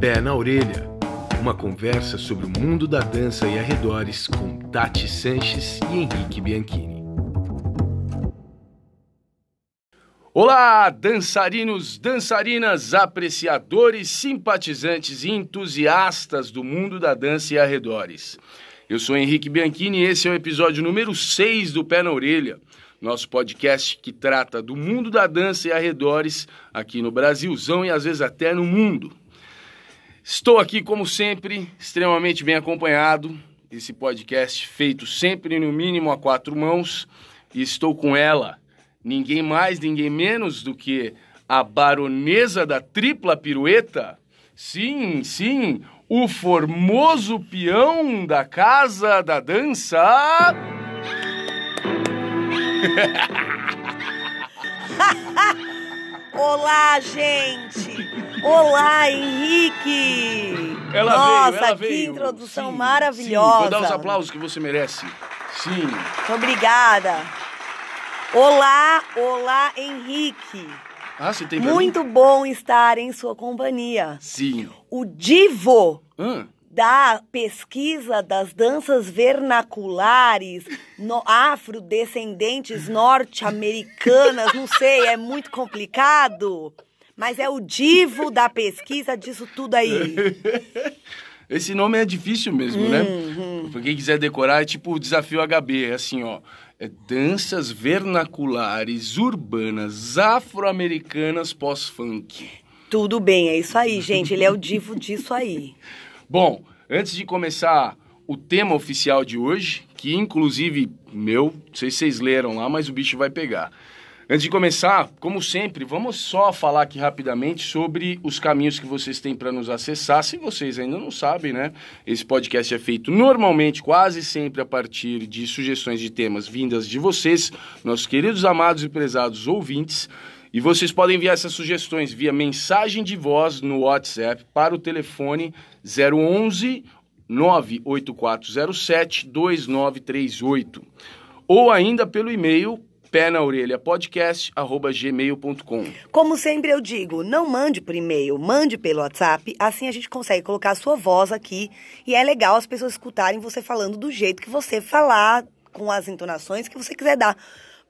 Pé na Orelha. Uma conversa sobre o mundo da dança e arredores com Tati Sanches e Henrique Bianchini. Olá, dançarinos, dançarinas, apreciadores, simpatizantes e entusiastas do mundo da dança e arredores. Eu sou Henrique Bianchini e esse é o episódio número 6 do Pé na Orelha, nosso podcast que trata do mundo da dança e arredores aqui no Brasilzão e às vezes até no mundo. Estou aqui, como sempre, extremamente bem acompanhado. Esse podcast feito sempre no mínimo a quatro mãos. E estou com ela, ninguém mais, ninguém menos do que a baronesa da tripla pirueta. Sim, sim, o formoso peão da casa da dança. Olá, gente! Olá, Henrique! Ela Nossa, veio, ela que veio. introdução Sim, maravilhosa! Sim, vou dar os aplausos que você merece. Sim. Muito obrigada! Olá, olá, Henrique! Ah, você tem pra mim? Muito bom estar em sua companhia. Sim. O divo Hã? Da pesquisa das danças vernaculares no- afrodescendentes norte-americanas, não sei, é muito complicado, mas é o divo da pesquisa disso tudo aí. Esse nome é difícil mesmo, né? Uhum. Pra quem quiser decorar, é tipo o desafio HB, é assim, ó. É danças vernaculares urbanas afro-americanas pós-funk. Tudo bem, é isso aí, gente, ele é o divo disso aí. Bom, antes de começar o tema oficial de hoje, que inclusive meu, não sei se vocês leram lá, mas o bicho vai pegar. Antes de começar, como sempre, vamos só falar aqui rapidamente sobre os caminhos que vocês têm para nos acessar. Se vocês ainda não sabem, né? Esse podcast é feito normalmente, quase sempre a partir de sugestões de temas vindas de vocês, nossos queridos, amados e prezados ouvintes. E vocês podem enviar essas sugestões via mensagem de voz no WhatsApp para o telefone 011 98407 2938 ou ainda pelo e-mail pé na orelha podcast arroba gmail.com. Como sempre eu digo, não mande por e-mail, mande pelo WhatsApp, assim a gente consegue colocar a sua voz aqui e é legal as pessoas escutarem você falando do jeito que você falar, com as entonações que você quiser dar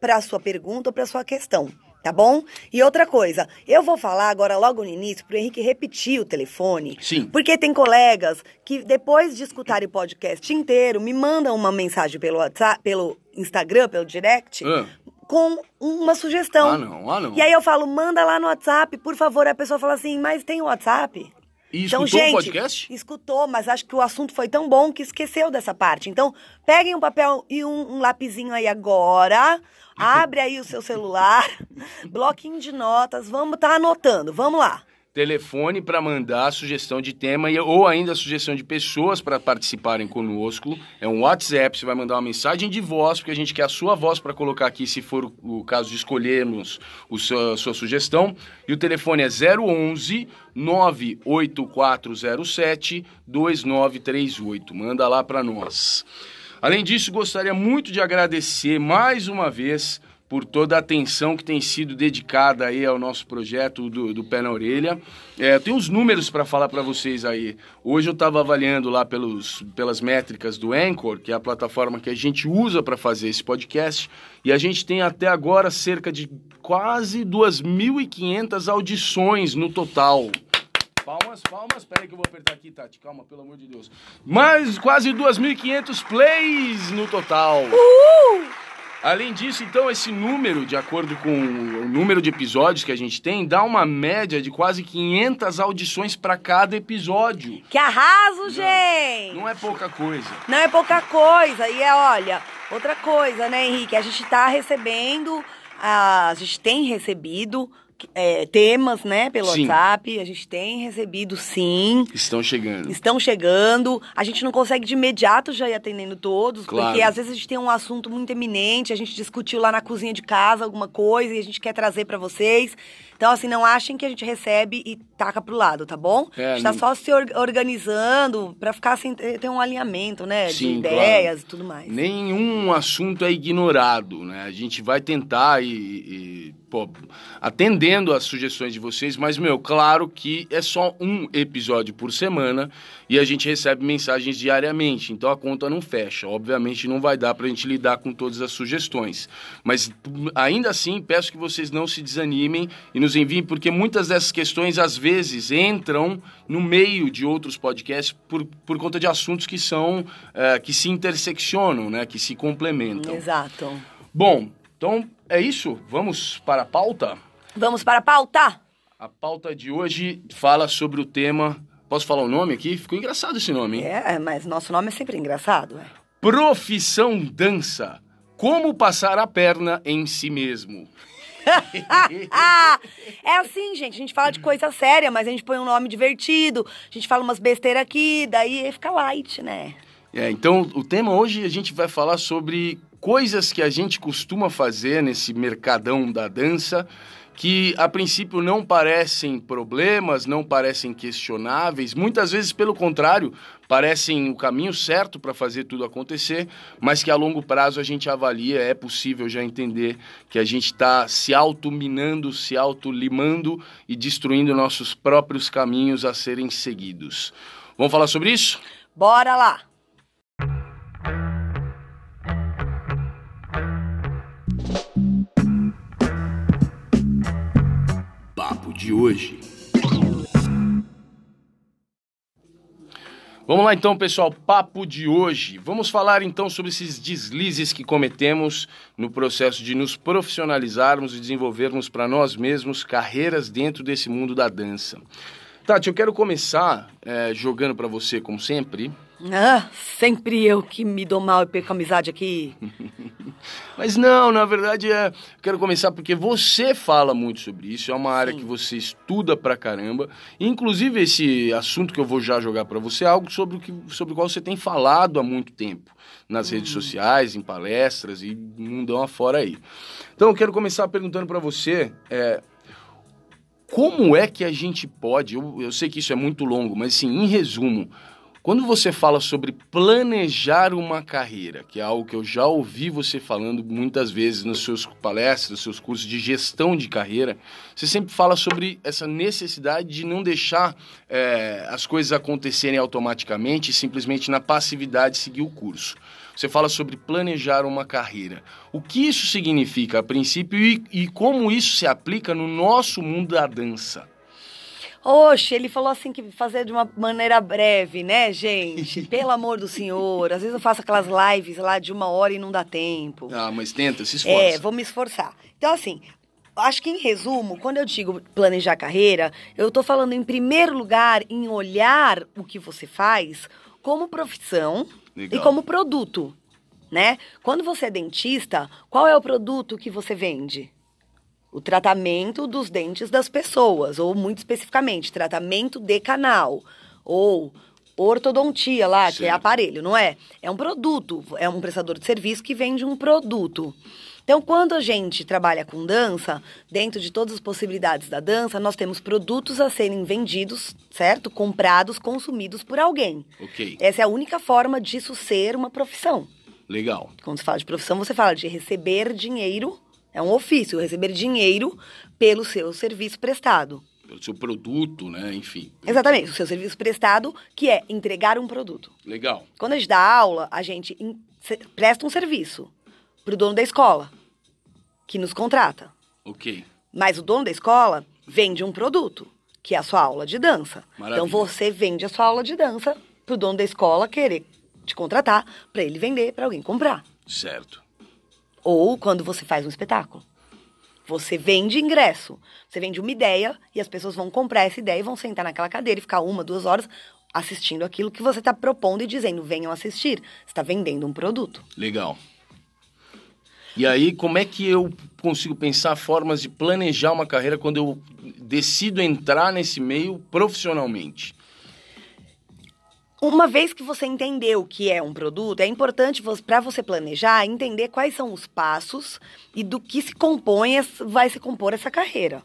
para a sua pergunta ou para a sua questão. Tá bom? E outra coisa, eu vou falar agora logo no início pro Henrique repetir o telefone. Sim. Porque tem colegas que depois de escutarem o podcast inteiro me mandam uma mensagem pelo WhatsApp, pelo Instagram, pelo direct, Ah. com uma sugestão. Ah, não, ah, não. E aí eu falo, manda lá no WhatsApp, por favor. A pessoa fala assim, mas tem o WhatsApp? E então, escutou gente, o podcast? escutou, mas acho que o assunto foi tão bom que esqueceu dessa parte. Então, peguem um papel e um, um lapisinho aí agora, abre aí o seu celular, bloquinho de notas, vamos tá anotando, vamos lá. Telefone para mandar sugestão de tema e, ou ainda sugestão de pessoas para participarem conosco. É um WhatsApp, você vai mandar uma mensagem de voz, porque a gente quer a sua voz para colocar aqui, se for o, caso de escolhermos o seu, a sua sugestão. E o telefone é 011 98407 2938. Manda lá para nós. Além disso, gostaria muito de agradecer mais uma vez por toda a atenção que tem sido dedicada aí ao nosso projeto do, do Pé na Orelha. É, eu tenho uns números para falar para vocês aí. Hoje eu estava avaliando lá pelos, pelas métricas do Anchor, que é a plataforma que a gente usa para fazer esse podcast, e a gente tem até agora cerca de quase 2.500 audições no total. Palmas, palmas. Pera aí que eu vou apertar aqui, Tati. Calma, pelo amor de Deus. Mais quase 2.500 plays no total. Além disso, então, esse número, de acordo com o número de episódios que a gente tem, dá uma média de quase 500 audições para cada episódio. Que arraso, gente! Não é pouca coisa. Não é pouca coisa. E é, olha, outra coisa, né, Henrique? A gente tá recebendo, ah, a gente tem recebido é, temas, né, pelo Sim. WhatsApp. A gente tem recebido, sim. Estão chegando. Estão chegando. A gente não consegue de imediato já ir atendendo todos, Claro. porque às vezes a gente tem um assunto muito eminente, a gente discutiu lá na cozinha de casa alguma coisa e a gente quer trazer pra vocês. Então, assim, não achem que a gente recebe e taca pro lado, tá bom? É, a gente tá não- só se or- organizando pra ficar assim, ter um alinhamento, né? Sim, de ideias e tudo mais. Nenhum assunto é ignorado, né? A gente vai tentar e, e pô, atendendo às sugestões de vocês, mas, meu, claro que é só um episódio por semana e a gente recebe mensagens diariamente, então a conta não fecha. Obviamente não vai dar para a gente lidar com todas as sugestões, mas ainda assim peço que vocês não se desanimem e nos enviem, porque muitas dessas questões às vezes entram no meio de outros podcasts por, por conta de assuntos que são, é, que se interseccionam, né, que se complementam. Exato. Bom, então é isso. Vamos para a pauta? Vamos para a pauta? A pauta de hoje fala sobre o tema. Posso falar o nome aqui? Ficou engraçado esse nome, hein? É, mas nosso nome é sempre engraçado. É. Profissão dança. Como passar a perna em si mesmo. é assim, gente. A gente fala de coisa séria, mas a gente põe um nome divertido. A gente fala umas besteiras aqui, daí fica light, né? É, então o tema hoje a gente vai falar sobre coisas que a gente costuma fazer nesse mercadão da dança que a princípio não parecem problemas, não parecem questionáveis, muitas vezes pelo contrário, parecem o caminho certo para fazer tudo acontecer, mas que a longo prazo a gente avalia, é possível já entender que a gente está se auto-minando, se auto-limando e destruindo nossos próprios caminhos a serem seguidos. Vamos falar sobre isso? Bora lá! de hoje. Vamos lá então, pessoal, papo de hoje. Vamos falar então sobre esses deslizes que cometemos no processo de nos profissionalizarmos e desenvolvermos para nós mesmos carreiras dentro desse mundo da dança. Tati, eu quero começar é, jogando para você, como sempre, ah, sempre eu que me dou mal e perco a amizade aqui. Mas não, na verdade é. Quero começar porque você fala muito sobre isso, é uma área Sim. que você estuda pra caramba. Inclusive, esse assunto que eu vou já jogar para você é algo sobre o, que, sobre o qual você tem falado há muito tempo nas uhum. redes sociais, em palestras e mundão afora aí. Então, eu quero começar perguntando para você. É, como é que a gente pode, eu, eu sei que isso é muito longo, mas assim, em resumo, quando você fala sobre planejar uma carreira, que é algo que eu já ouvi você falando muitas vezes nos seus palestras, nos seus cursos de gestão de carreira, você sempre fala sobre essa necessidade de não deixar é, as coisas acontecerem automaticamente e simplesmente na passividade seguir o curso. Você fala sobre planejar uma carreira. O que isso significa a princípio e, e como isso se aplica no nosso mundo da dança? Oxe, ele falou assim que fazer de uma maneira breve, né, gente? Pelo amor do senhor. Às vezes eu faço aquelas lives lá de uma hora e não dá tempo. Ah, mas tenta, se esforça. É, vou me esforçar. Então, assim, acho que em resumo, quando eu digo planejar carreira, eu estou falando em primeiro lugar em olhar o que você faz como profissão Legal. e como produto, né? Quando você é dentista, qual é o produto que você vende? O tratamento dos dentes das pessoas, ou muito especificamente, tratamento de canal, ou ortodontia lá, Sim. que é aparelho, não é? É um produto, é um prestador de serviço que vende um produto. Então, quando a gente trabalha com dança, dentro de todas as possibilidades da dança, nós temos produtos a serem vendidos, certo? Comprados, consumidos por alguém. Ok. Essa é a única forma disso ser uma profissão. Legal. Quando você fala de profissão, você fala de receber dinheiro é um ofício, receber dinheiro pelo seu serviço prestado. Pelo seu produto, né? Enfim. Exatamente, o seu serviço prestado, que é entregar um produto. Legal. Quando a gente dá aula, a gente presta um serviço para o dono da escola, que nos contrata. Ok. Mas o dono da escola vende um produto, que é a sua aula de dança. Maravilha. Então você vende a sua aula de dança para o dono da escola querer te contratar, para ele vender, para alguém comprar. Certo. Ou quando você faz um espetáculo. Você vende ingresso. Você vende uma ideia e as pessoas vão comprar essa ideia e vão sentar naquela cadeira e ficar uma, duas horas assistindo aquilo que você está propondo e dizendo, venham assistir. Você está vendendo um produto. Legal. E aí, como é que eu consigo pensar formas de planejar uma carreira quando eu decido entrar nesse meio profissionalmente? Uma vez que você entendeu o que é um produto, é importante para você planejar entender quais são os passos e do que se compõe, vai se compor essa carreira.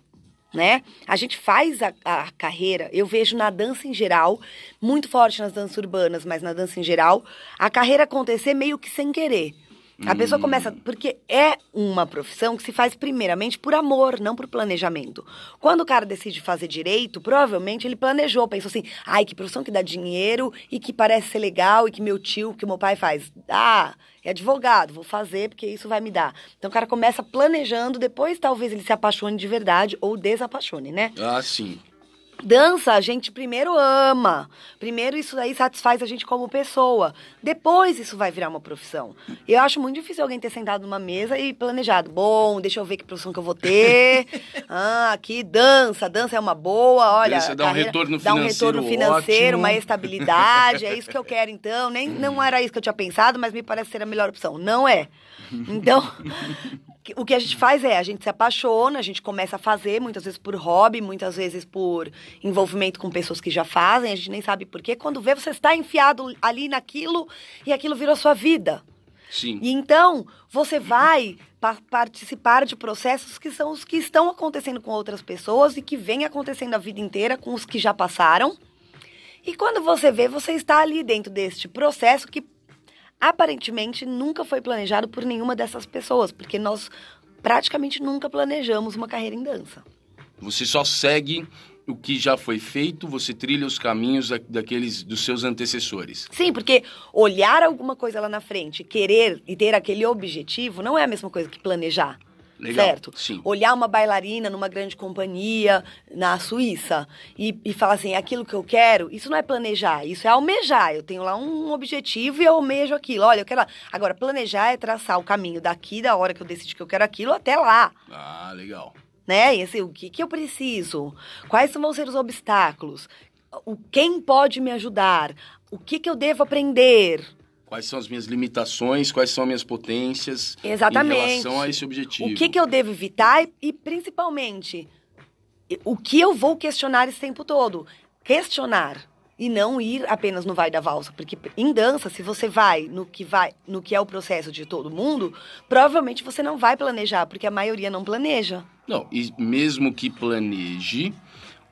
Né? A gente faz a, a, carreira, eu vejo na dança em geral, muito forte nas danças urbanas, mas na dança em geral, a carreira acontecer meio que sem querer. A pessoa começa. Porque é uma profissão que se faz primeiramente por amor, não por planejamento. Quando o cara decide fazer direito, provavelmente ele planejou, pensou assim: ai, que profissão que dá dinheiro e que parece ser legal e que meu tio, que meu pai faz. Ah, é advogado, vou fazer porque isso vai me dar. Então o cara começa planejando, depois talvez ele se apaixone de verdade ou desapaixone, né? Ah, sim. Dança, a gente primeiro ama. Primeiro isso aí satisfaz a gente como pessoa. Depois isso vai virar uma profissão. Eu acho muito difícil alguém ter sentado numa mesa e planejado. Bom, deixa eu ver que profissão que eu vou ter. ah, aqui dança, dança é uma boa. Olha, dá um retorno dá um financeiro retorno financeiro, ótimo. uma estabilidade. é isso que eu quero então. Nem não era isso que eu tinha pensado, mas me parece ser a melhor opção. Não é. Então, o que a gente faz é, a gente se apaixona, a gente começa a fazer, muitas vezes por hobby, muitas vezes por envolvimento com pessoas que já fazem, a gente nem sabe por quê. Quando vê, você está enfiado ali naquilo e aquilo virou sua vida. Sim. E então, você vai pa- participar de processos que são os que estão acontecendo com outras pessoas e que vem acontecendo a vida inteira com os que já passaram. E quando você vê, você está ali dentro deste processo que aparentemente nunca foi planejado por nenhuma dessas pessoas, porque nós praticamente nunca planejamos uma carreira em dança. Você só segue o que já foi feito, você trilha os caminhos da- daqueles dos seus antecessores. Sim, porque olhar alguma coisa lá na frente, querer e ter aquele objetivo não é a mesma coisa que planejar. Legal, Certo? sim. Olhar uma bailarina numa grande companhia na Suíça e, e falar assim, aquilo que eu quero, isso não é planejar, isso é almejar. Eu tenho lá um objetivo e eu almejo aquilo. Olha, eu quero lá. Agora, planejar é traçar o caminho daqui, da hora que eu decidi que eu quero aquilo, até lá Ah, legal. né? E assim, o que, que eu preciso? Quais vão ser os obstáculos? O, quem pode me ajudar? O que, que eu devo aprender? Quais são as minhas limitações, quais são as minhas potências Exatamente. em relação a esse objetivo? O que, que eu devo evitar? E, principalmente, o que eu vou questionar esse tempo todo? Questionar. E não ir apenas no vai da valsa. Porque em dança, se você vai no que vai, no que é o processo de todo mundo, provavelmente você não vai planejar, porque a maioria não planeja. Não, e mesmo que planeje,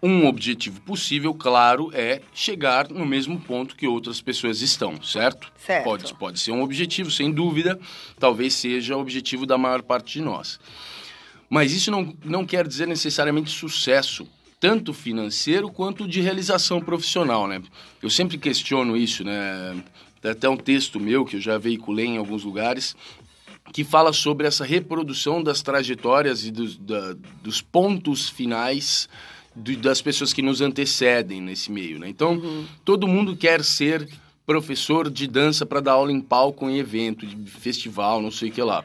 um objetivo possível, claro, é chegar no mesmo ponto que outras pessoas estão, certo? Certo. Pode, pode ser um objetivo, sem dúvida, talvez seja o objetivo da maior parte de nós. Mas isso não, não quer dizer necessariamente sucesso, tanto financeiro quanto de realização profissional, né? Eu sempre questiono isso, né? Tem até um texto meu que eu já veiculei em alguns lugares, que fala sobre essa reprodução das trajetórias e dos, da- dos pontos finais do- das pessoas que nos antecedem nesse meio, né? Então, todo mundo quer ser professor de dança para dar aula em palco, em evento, de festival, não sei o que lá.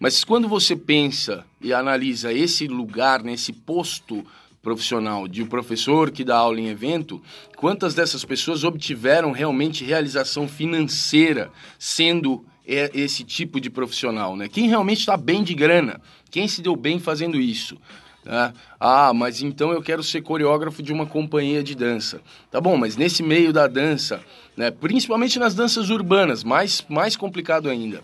Mas quando você pensa e analisa esse lugar, nesse posto profissional de um professor que dá aula em evento, quantas dessas pessoas obtiveram realmente realização financeira sendo é, esse tipo de profissional, né? Quem realmente está bem de grana? Quem se deu bem fazendo isso? Né? Ah, mas então eu quero ser coreógrafo de uma companhia de dança. Tá bom, mas nesse meio da dança, né, principalmente nas danças urbanas, mais, mais complicado ainda.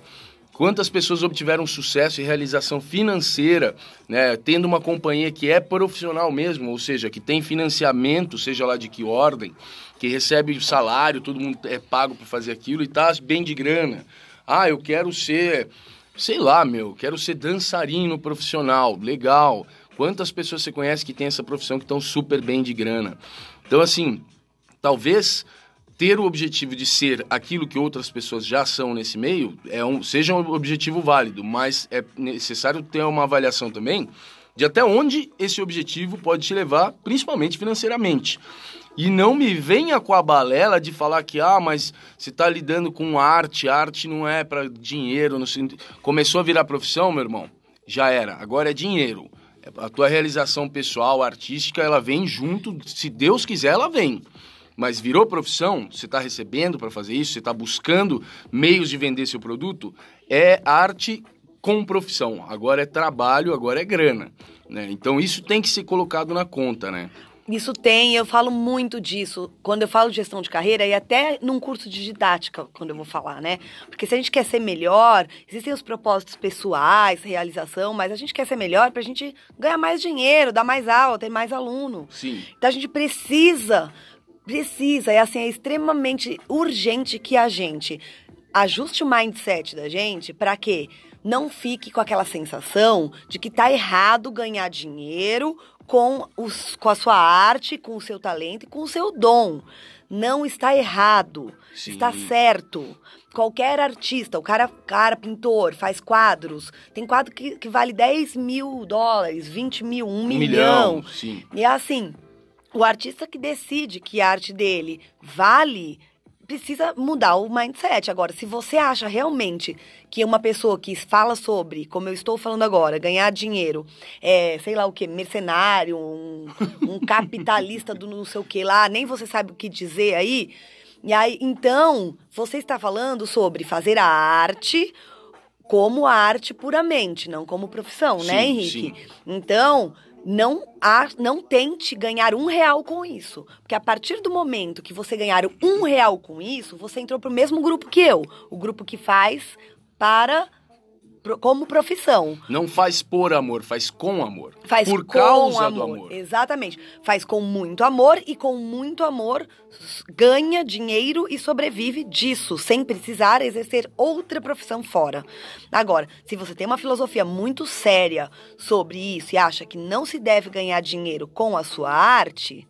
Quantas pessoas obtiveram sucesso e realização financeira, né, tendo uma companhia que é profissional mesmo, ou seja, que tem financiamento, seja lá de que ordem, que recebe salário, todo mundo é pago para fazer aquilo e tá bem de grana. Ah, eu quero ser, sei lá, meu, quero ser dançarino profissional, legal. Quantas pessoas você conhece que tem essa profissão que estão super bem de grana? Então, assim, talvez ter o objetivo de ser aquilo que outras pessoas já são nesse meio é um, seja um objetivo válido, mas é necessário ter uma avaliação também de até onde esse objetivo pode te levar, principalmente financeiramente. E não me venha com a balela de falar que, ah, mas você está lidando com arte, arte não é para dinheiro. Não sei. Começou a virar profissão, meu irmão? Já era, agora é dinheiro. A tua realização pessoal, artística, ela vem junto, se Deus quiser, ela vem. Mas virou profissão, você está recebendo para fazer isso, você está buscando meios de vender seu produto, é arte com profissão. Agora é trabalho, agora é grana. Né? Então isso tem que ser colocado na conta, né? Isso tem, eu falo muito disso quando eu falo de gestão de carreira e até num curso de didática, quando eu vou falar, né? Porque se a gente quer ser melhor, existem os propósitos pessoais, realização, mas a gente quer ser melhor para a gente ganhar mais dinheiro, dar mais aula, ter mais aluno. Sim. Então a gente precisa, precisa, é assim, é extremamente urgente que a gente ajuste o mindset da gente para que não fique com aquela sensação de que tá errado ganhar dinheiro com, os, com a sua arte, com o seu talento e com o seu dom. Não está errado, Sim. está certo. Qualquer artista, o cara, cara pintor, faz quadros. Tem quadro que, que vale 10 mil dólares, 20 mil, 1 Um milhão. milhão, sim. E é assim, o artista que decide que a arte dele vale precisa mudar o mindset. Agora, se você acha realmente que uma pessoa que fala sobre, como eu estou falando agora, ganhar dinheiro, é, sei lá o que, mercenário, um, um capitalista do não sei o que lá, nem você sabe o que dizer aí. E aí, então, você está falando sobre fazer a arte como arte puramente, não como profissão, né, Sim, Henrique? sim. Então, não, há, não tente ganhar um real com isso. Porque a partir do momento que você ganhar um real com isso, você entrou pro mesmo grupo que eu. O grupo que faz para como profissão. Não faz por amor, faz com amor. Faz por com causa amor. do amor. Exatamente. Faz com muito amor e com muito amor ganha dinheiro e sobrevive disso, sem precisar exercer outra profissão fora. Agora, se você tem uma filosofia muito séria sobre isso e acha que não se deve ganhar dinheiro com a sua arte,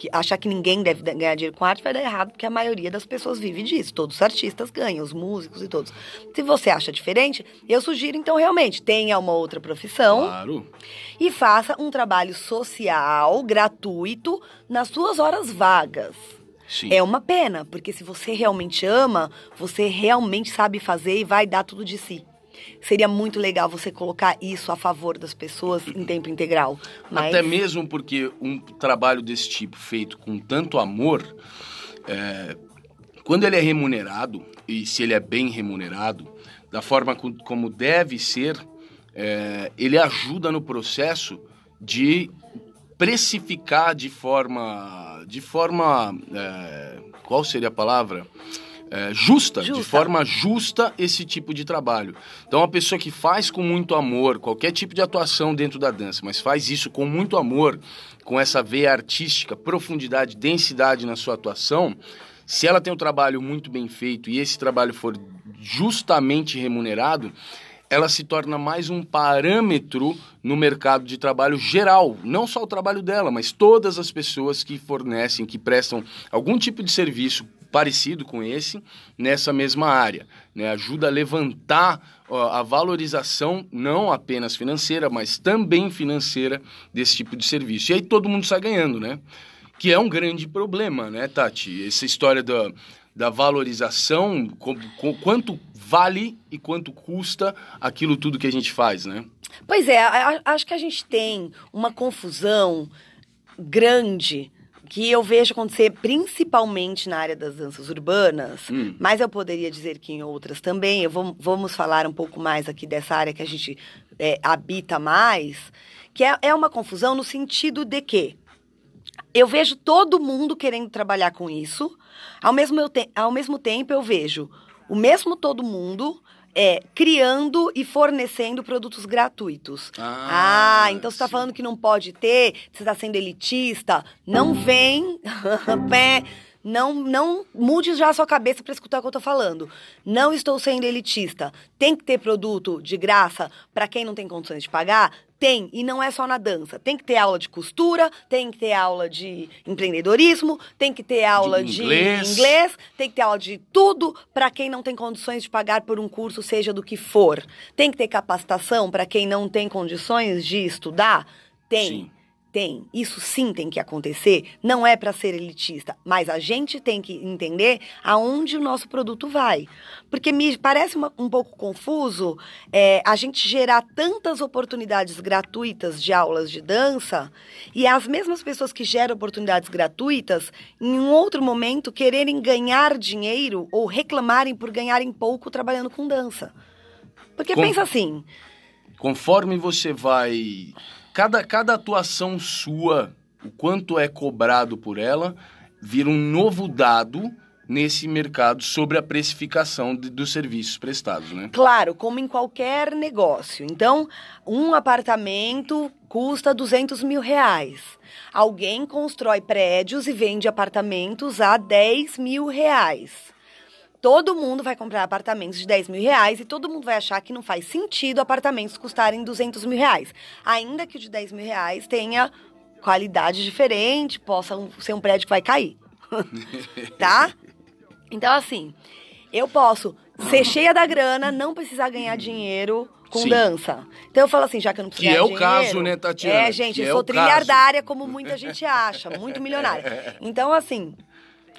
que achar que ninguém deve ganhar dinheiro com arte vai dar errado, porque a maioria das pessoas vive disso. Todos os artistas ganham, os músicos e todos. Se você acha diferente, eu sugiro então realmente tenha uma outra profissão Claro. e faça um trabalho social gratuito nas suas horas vagas. Sim. É uma pena, porque se você realmente ama, você realmente sabe fazer e vai dar tudo de si. Seria muito legal você colocar isso a favor das pessoas em tempo integral. Mas Até mesmo porque um trabalho desse tipo, feito com tanto amor, é, quando ele é remunerado, e se ele é bem remunerado, da forma co- como deve ser, é, ele ajuda no processo de precificar de forma. de forma. é, qual seria a palavra? É, justa, de Justa. forma justa esse tipo de trabalho. Então, a pessoa que faz com muito amor qualquer tipo de atuação dentro da dança, mas faz isso com muito amor, com essa veia artística, profundidade, densidade na sua atuação, se ela tem um trabalho muito bem feito e esse trabalho for justamente remunerado, ela se torna mais um parâmetro no mercado de trabalho geral, não só o trabalho dela, mas todas as pessoas que fornecem, que prestam algum tipo de serviço parecido com esse nessa mesma área, né? Ajuda a levantar a valorização não apenas financeira, mas também financeira desse tipo de serviço. E aí todo mundo sai ganhando, né? Que é um grande problema, né, Tati? Essa história da, da valorização, com, com- quanto vale e quanto custa aquilo tudo que a gente faz, né? Pois é, acho que a gente tem uma confusão grande que eu vejo acontecer principalmente na área das danças urbanas, Hum. mas eu poderia dizer que em outras também. Eu vou, vamos falar um pouco mais aqui dessa área que a gente é, habita mais, que é, é uma confusão no sentido de que eu vejo todo mundo querendo trabalhar com isso. Ao mesmo, eu te- ao mesmo tempo, eu vejo o mesmo todo mundo é, criando e fornecendo produtos gratuitos. Ah, Ah, então você está falando que não pode ter, você está sendo elitista. Não vem, pé, não, não mude já a sua cabeça para escutar o que eu tô falando. Não estou sendo elitista. Tem que ter produto de graça para quem não tem condições de pagar? Tem, e não é só na dança. Tem que ter aula de costura, tem que ter aula de empreendedorismo, tem que ter aula de inglês. inglês, tem que ter aula de tudo para quem não tem condições de pagar por um curso, seja do que for. Tem que ter capacitação para quem não tem condições de estudar? Tem. Sim. Tem. Isso sim tem que acontecer. Não é para ser elitista, mas a gente tem que entender aonde o nosso produto vai. Porque me parece uma- um pouco confuso é, a gente gerar tantas oportunidades gratuitas de aulas de dança e as mesmas pessoas que geram oportunidades gratuitas, em um outro momento, quererem ganhar dinheiro ou reclamarem por ganharem pouco trabalhando com dança. Porque pensa assim, Conforme você vai. Cada, cada atuação sua, o quanto é cobrado por ela, vira um novo dado nesse mercado sobre a precificação de- dos serviços prestados, né? Claro, como em qualquer negócio. Então, um apartamento custa 200 mil reais. Alguém constrói prédios e vende apartamentos a 10 mil reais. Todo mundo vai comprar apartamentos de 10 mil reais e todo mundo vai achar que não faz sentido apartamentos custarem 200 mil reais. Ainda que o de 10 mil reais tenha qualidade diferente, possa ser um prédio que vai cair. tá? Então, assim, eu posso ser cheia da grana, não precisar ganhar dinheiro com Sim. dança. Então eu falo assim, já que eu não preciso Que é o dinheiro... caso, né, Tatiana? É, gente, Que eu é sou trilhardária, como muita gente acha, muito milionária. Então, assim,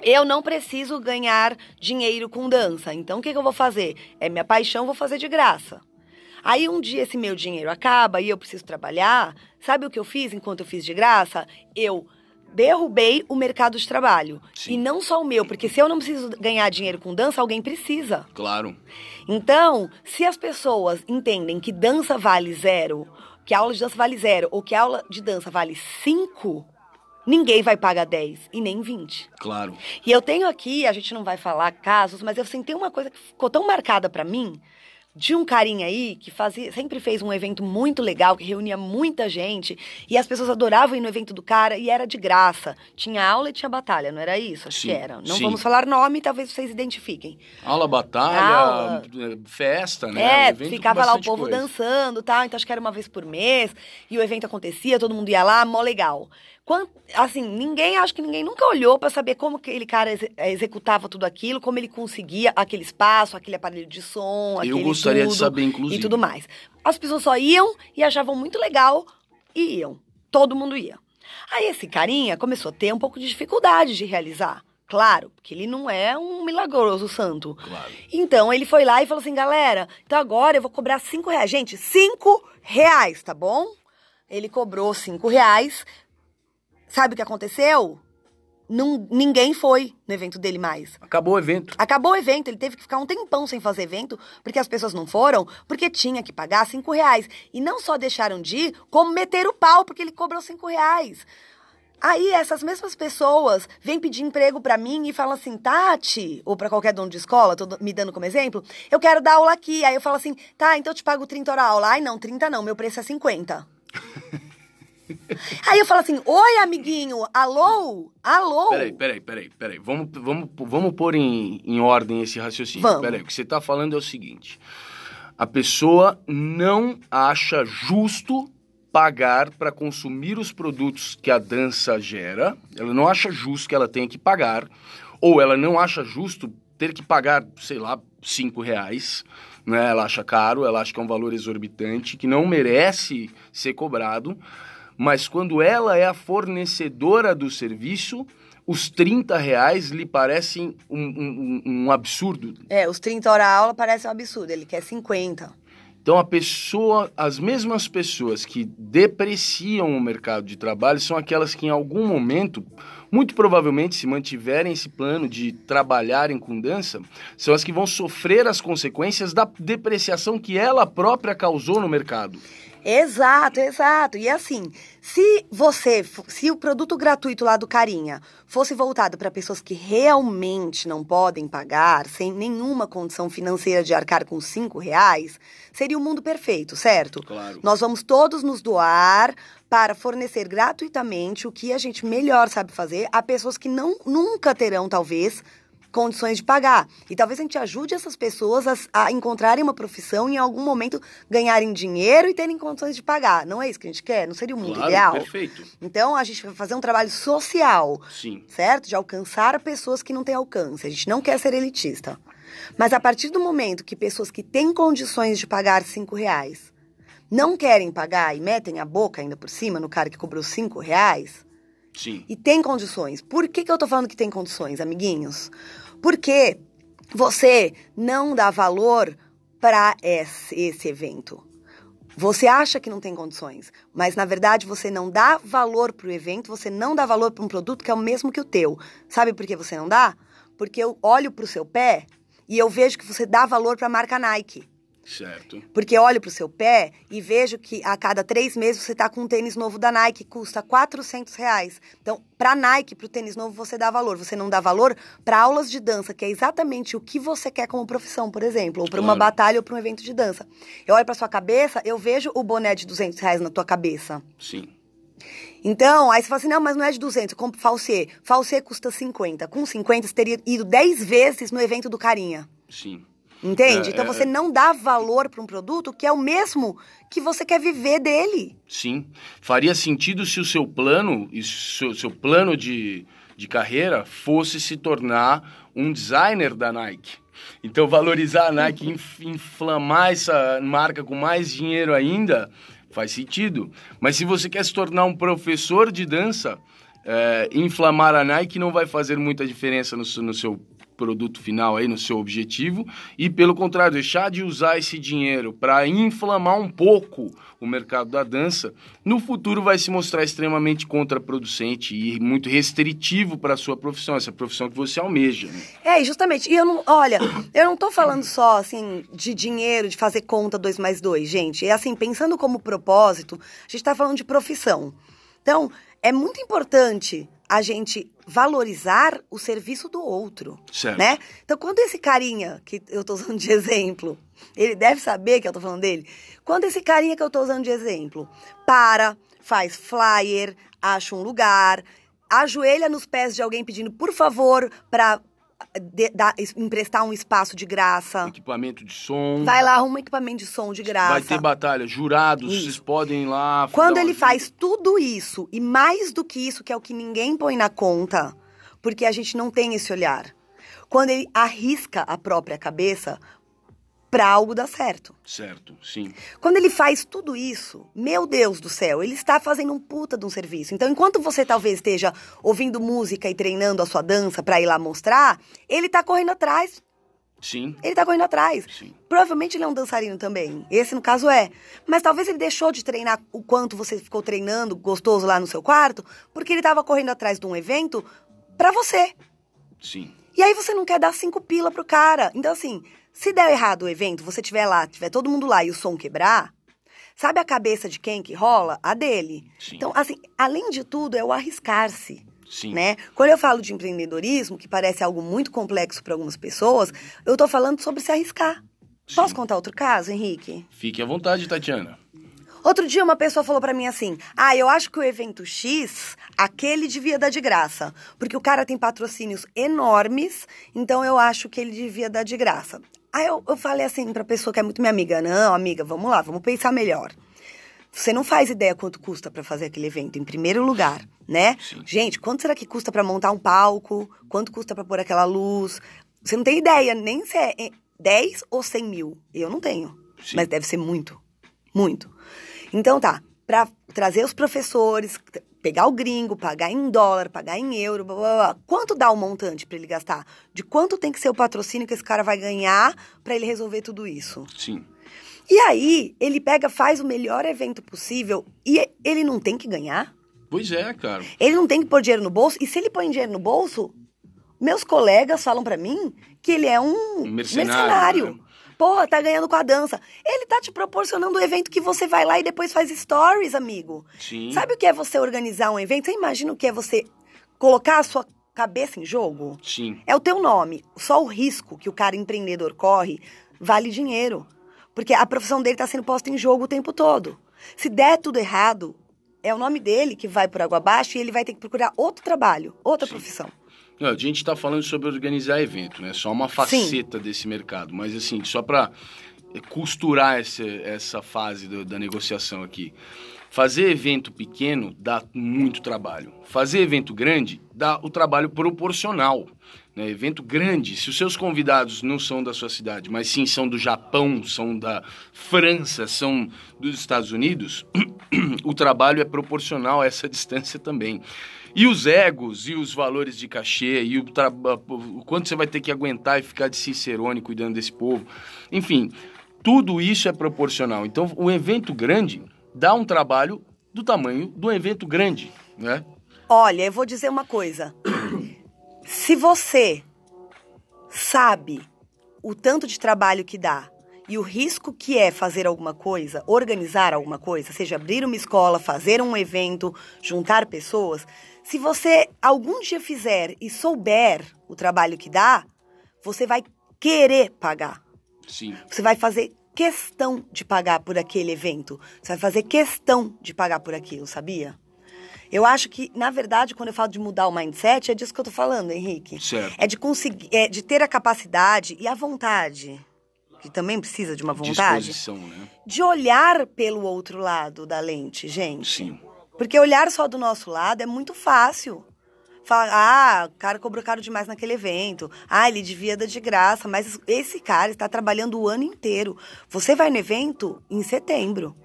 eu não preciso ganhar dinheiro com dança. Então, o que, que eu vou fazer? É minha paixão, vou fazer de graça. Aí um dia esse meu dinheiro acaba e eu preciso trabalhar. Sabe o que eu fiz enquanto eu fiz de graça? Eu derrubei o mercado de trabalho. Sim. E não só o meu, porque se eu não preciso ganhar dinheiro com dança, alguém precisa. Claro. Então, se as pessoas entendem que dança vale zero, que a aula de dança vale zero, ou que a aula de dança vale cinco, ninguém vai pagar 10 e nem 20. Claro. E eu tenho aqui, a gente não vai falar casos, mas eu senti uma coisa que ficou tão marcada pra mim, de um carinha aí que fazia, sempre fez um evento muito legal, que reunia muita gente, e as pessoas adoravam ir no evento do cara e era de graça. Tinha aula e tinha batalha, não era isso? Acho Sim, que era. Não sim. vamos falar nome, talvez vocês identifiquem. Aula, batalha, Aula. eh, festa, né? É, ficava lá o povo coisa. dançando tal, então acho que era uma vez por mês, e o evento acontecia, todo mundo ia lá, mó legal. Assim, ninguém, acho que ninguém nunca olhou pra saber como aquele cara exe- eh, executava tudo aquilo, como ele conseguia aquele espaço, aquele aparelho de som, Eu aquele gostaria de tudo saber, inclusive. E tudo mais. As pessoas só iam e achavam muito legal e iam. Todo mundo ia. Aí esse carinha começou a ter um pouco de dificuldade de realizar. Claro, porque ele não é um milagroso santo. Claro. Então ele foi lá e falou assim, galera, então agora eu vou cobrar cinco reais. Gente, cinco reais, tá bom? Ele cobrou cinco reais. Sabe o que aconteceu? Ninguém foi no evento dele mais. Acabou o evento. Acabou o evento, ele teve que ficar um tempão sem fazer evento, porque as pessoas não foram, porque tinha que pagar cinco reais. E não só deixaram de ir, como meteram o pau, porque ele cobrou cinco reais. Aí essas mesmas pessoas vêm pedir emprego pra mim e falam assim, Tati, ou pra qualquer dono de escola, tô me dando como exemplo, eu quero dar aula aqui. Aí eu falo assim, tá, então eu te pago 30 hora aula. Ai, não, 30 não, meu preço é 50. Aí eu falo assim, oi, amiguinho, alô? Alô? Peraí, peraí, peraí, peraí. Vamos, vamos, vamos pôr em, em ordem esse raciocínio. Vamos. Peraí, o que você tá falando é o seguinte. A pessoa não acha justo pagar para consumir os produtos que a dança gera. Ela não acha justo que ela tenha que pagar. Ou ela não acha justo ter que pagar, sei lá, cinco reais. Né? Ela acha caro, ela acha que é um valor exorbitante, que não merece ser cobrado. Mas quando ela é a fornecedora do serviço, os 30 reais lhe parecem um, um- um- absurdo. É, os 30 horas aula parece um absurdo, ele quer 50. Então a pessoa, as mesmas pessoas que depreciam o mercado de trabalho são aquelas que em algum momento, muito provavelmente se mantiverem esse plano de trabalharem com dança, são as que vão sofrer as consequências da depreciação que ela própria causou no mercado. Exato, exato. E assim, se você, se o produto gratuito lá do Carinha fosse voltado para pessoas que realmente não podem pagar, sem nenhuma condição financeira de arcar com cinco reais, seria o mundo perfeito, certo? Claro. Nós vamos todos nos doar para fornecer gratuitamente o que a gente melhor sabe fazer a pessoas que não nunca terão, talvez, condições de pagar. E talvez a gente ajude essas pessoas a, a encontrarem uma profissão e em algum momento ganharem dinheiro e terem condições de pagar. Não é isso que a gente quer? Não seria o mundo Claro, ideal? perfeito. Então a gente vai fazer um trabalho social, Sim. certo? De alcançar pessoas que não têm alcance. A gente não quer ser elitista. Mas a partir do momento que pessoas que têm condições de pagar cinco reais não querem pagar e metem a boca ainda por cima no cara que cobrou cinco reais, Sim. e tem condições. Por que, que eu tô falando que tem condições, amiguinhos? Porque você não dá valor para esse, esse evento. Você acha que não tem condições, mas na verdade você não dá valor para o evento, você não dá valor para um produto que é o mesmo que o teu. Sabe por que você não dá? Porque eu olho para o seu pé e eu vejo que você dá valor para a marca Nike. Certo. Porque olho pro seu pé e vejo que a cada três meses você tá com um tênis novo da Nike, que custa 400 reais. Então, pra Nike, pro tênis novo, você dá valor. Você não dá valor para aulas de dança, que é exatamente o que você quer como profissão, por exemplo. Ou pra uma Claro. batalha ou pra um evento de dança. Eu olho pra sua cabeça, eu vejo o boné de 200 reais na tua cabeça. Sim. Então, aí você fala assim, não, mas não é de 200, eu compro falsê. Falsê custa 50. Com 50, você teria ido 10 vezes no evento do Carinha. Sim. Entende? É, então é, você não dá valor para um produto que é o mesmo que você quer viver dele. Sim. Faria sentido se o seu plano, seu, seu plano de, de carreira fosse se tornar um designer da Nike. Então, valorizar a Nike, inf, inflamar essa marca com mais dinheiro ainda, faz sentido. Mas se você quer se tornar um professor de dança, é, inflamar a Nike não vai fazer muita diferença no, no seu produto final aí, no seu objetivo, e pelo contrário, deixar de usar esse dinheiro para inflamar um pouco o mercado da dança, no futuro vai se mostrar extremamente contraproducente e muito restritivo para a sua profissão, essa profissão que você almeja. Né? É, justamente. E eu não, olha, eu não tô falando só assim de dinheiro, de fazer conta dois mais dois, gente. É assim, pensando como propósito, a gente está falando de profissão. Então, é muito importante a gente valorizar o serviço do outro, Certo. né? Então, quando esse carinha, que eu tô usando de exemplo, ele deve saber que eu tô falando dele, quando esse carinha que eu tô usando de exemplo para, faz flyer, acha um lugar, ajoelha nos pés de alguém pedindo, por favor, para emprestar um espaço de graça. Equipamento de som. Vai lá, arruma um equipamento de som de graça. Vai ter batalha, jurados, Isso. vocês podem ir lá. Quando ele faz tudo isso, e mais do que isso, que é o que ninguém põe na conta, porque a gente não tem esse olhar. Quando ele arrisca a própria cabeça para algo dar certo. Certo, sim. Quando ele faz tudo isso, meu Deus do céu, ele está fazendo um puta de um serviço. Então, enquanto você talvez esteja ouvindo música e treinando a sua dança para ir lá mostrar, ele tá correndo atrás. Sim, Ele tá correndo atrás. sim. Provavelmente ele é um dançarino também. Esse, no caso, é. Mas talvez ele deixou de treinar o quanto você ficou treinando gostoso lá no seu quarto, porque ele tava correndo atrás de um evento pra você. Sim. E aí você não quer dar cinco pila pro cara. Então, assim, se der errado o evento, você tiver lá, tiver todo mundo lá e o som quebrar, sabe a cabeça de quem que rola? A dele. Sim. Então, assim, além de tudo, é o arriscar-se. Sim. Né? Quando eu falo de empreendedorismo, que parece algo muito complexo para algumas pessoas, eu tô falando sobre se arriscar. Posso Sim. contar outro caso, Henrique? Fique à vontade, Tatiana. Outro dia uma pessoa falou pra mim assim: "Ah, eu acho que o evento X, aquele devia dar de graça, porque o cara tem patrocínios enormes, então eu acho que ele devia dar de graça". Aí eu, eu falei assim pra pessoa que é muito minha amiga: "Não, amiga, vamos lá, vamos pensar melhor. Você não faz ideia quanto custa pra fazer aquele evento, em primeiro lugar, né? Sim. Gente, quanto será que custa pra montar um palco? Quanto custa pra pôr aquela luz? Você não tem ideia nem se é eh, 10 ou 100 mil. Eu não tenho. Sim. Mas deve ser muito. Muito. Então tá, pra trazer os professores, pegar o gringo, pagar em dólar, pagar em euro, blá, blá, blá. quanto dá o montante pra ele gastar? De quanto tem que ser o patrocínio que esse cara vai ganhar pra ele resolver tudo isso? Sim. E aí, ele pega, faz o melhor evento possível e ele não tem que ganhar? Pois é, cara. Ele não tem que pôr dinheiro no bolso? E se ele põe dinheiro no bolso, meus colegas falam pra mim que ele é um mercenário, né? Porra, tá ganhando com a dança. Ele tá te proporcionando o evento que você vai lá e depois faz stories, amigo. Sim. Sabe o que é você organizar um evento? Você imagina o que é você colocar a sua cabeça em jogo? Sim. É o teu nome. Só o risco que o cara empreendedor corre vale dinheiro. Porque a profissão dele está sendo posta em jogo o tempo todo. Se der tudo errado, é o nome dele que vai por água abaixo e ele vai ter que procurar outro trabalho, outra Sim. profissão. Não, a gente está falando sobre organizar evento, né? Só uma faceta desse mercado. Mas, assim, só para costurar essa, essa fase do- da negociação aqui. Fazer evento pequeno dá muito trabalho. Fazer evento grande dá o trabalho proporcional. Né? Evento grande, se os seus convidados não são da sua cidade, mas sim são do Japão, são da França, são dos Estados Unidos, o trabalho é proporcional a essa distância também. E os egos, e os valores de cachê, e o, o quanto você vai ter que aguentar e ficar de cicerone cuidando desse povo. Enfim, tudo isso é proporcional. Então, o evento grande dá um trabalho do tamanho do evento grande, né? Olha, eu vou dizer uma coisa. Se você sabe o tanto de trabalho que dá e o risco que é fazer alguma coisa, organizar alguma coisa, seja abrir uma escola, fazer um evento, juntar pessoas, se você algum dia fizer e souber o trabalho que dá, você vai querer pagar. Sim, Você vai fazer questão de pagar por aquele evento. Você vai fazer questão de pagar por aquilo, sabia? Eu acho que, na verdade, quando eu falo de mudar o mindset, é disso que eu tô falando, Henrique. Certo. É de conseguir, é de ter a capacidade e a vontade, que também precisa de uma vontade, Disposição, né? de olhar pelo outro lado da lente, gente. Sim. Porque olhar só do nosso lado é muito fácil. Falar, ah, o cara cobrou caro demais naquele evento. Ah, ele devia dar de graça. Mas esse cara está trabalhando o ano inteiro. Você vai no evento em setembro.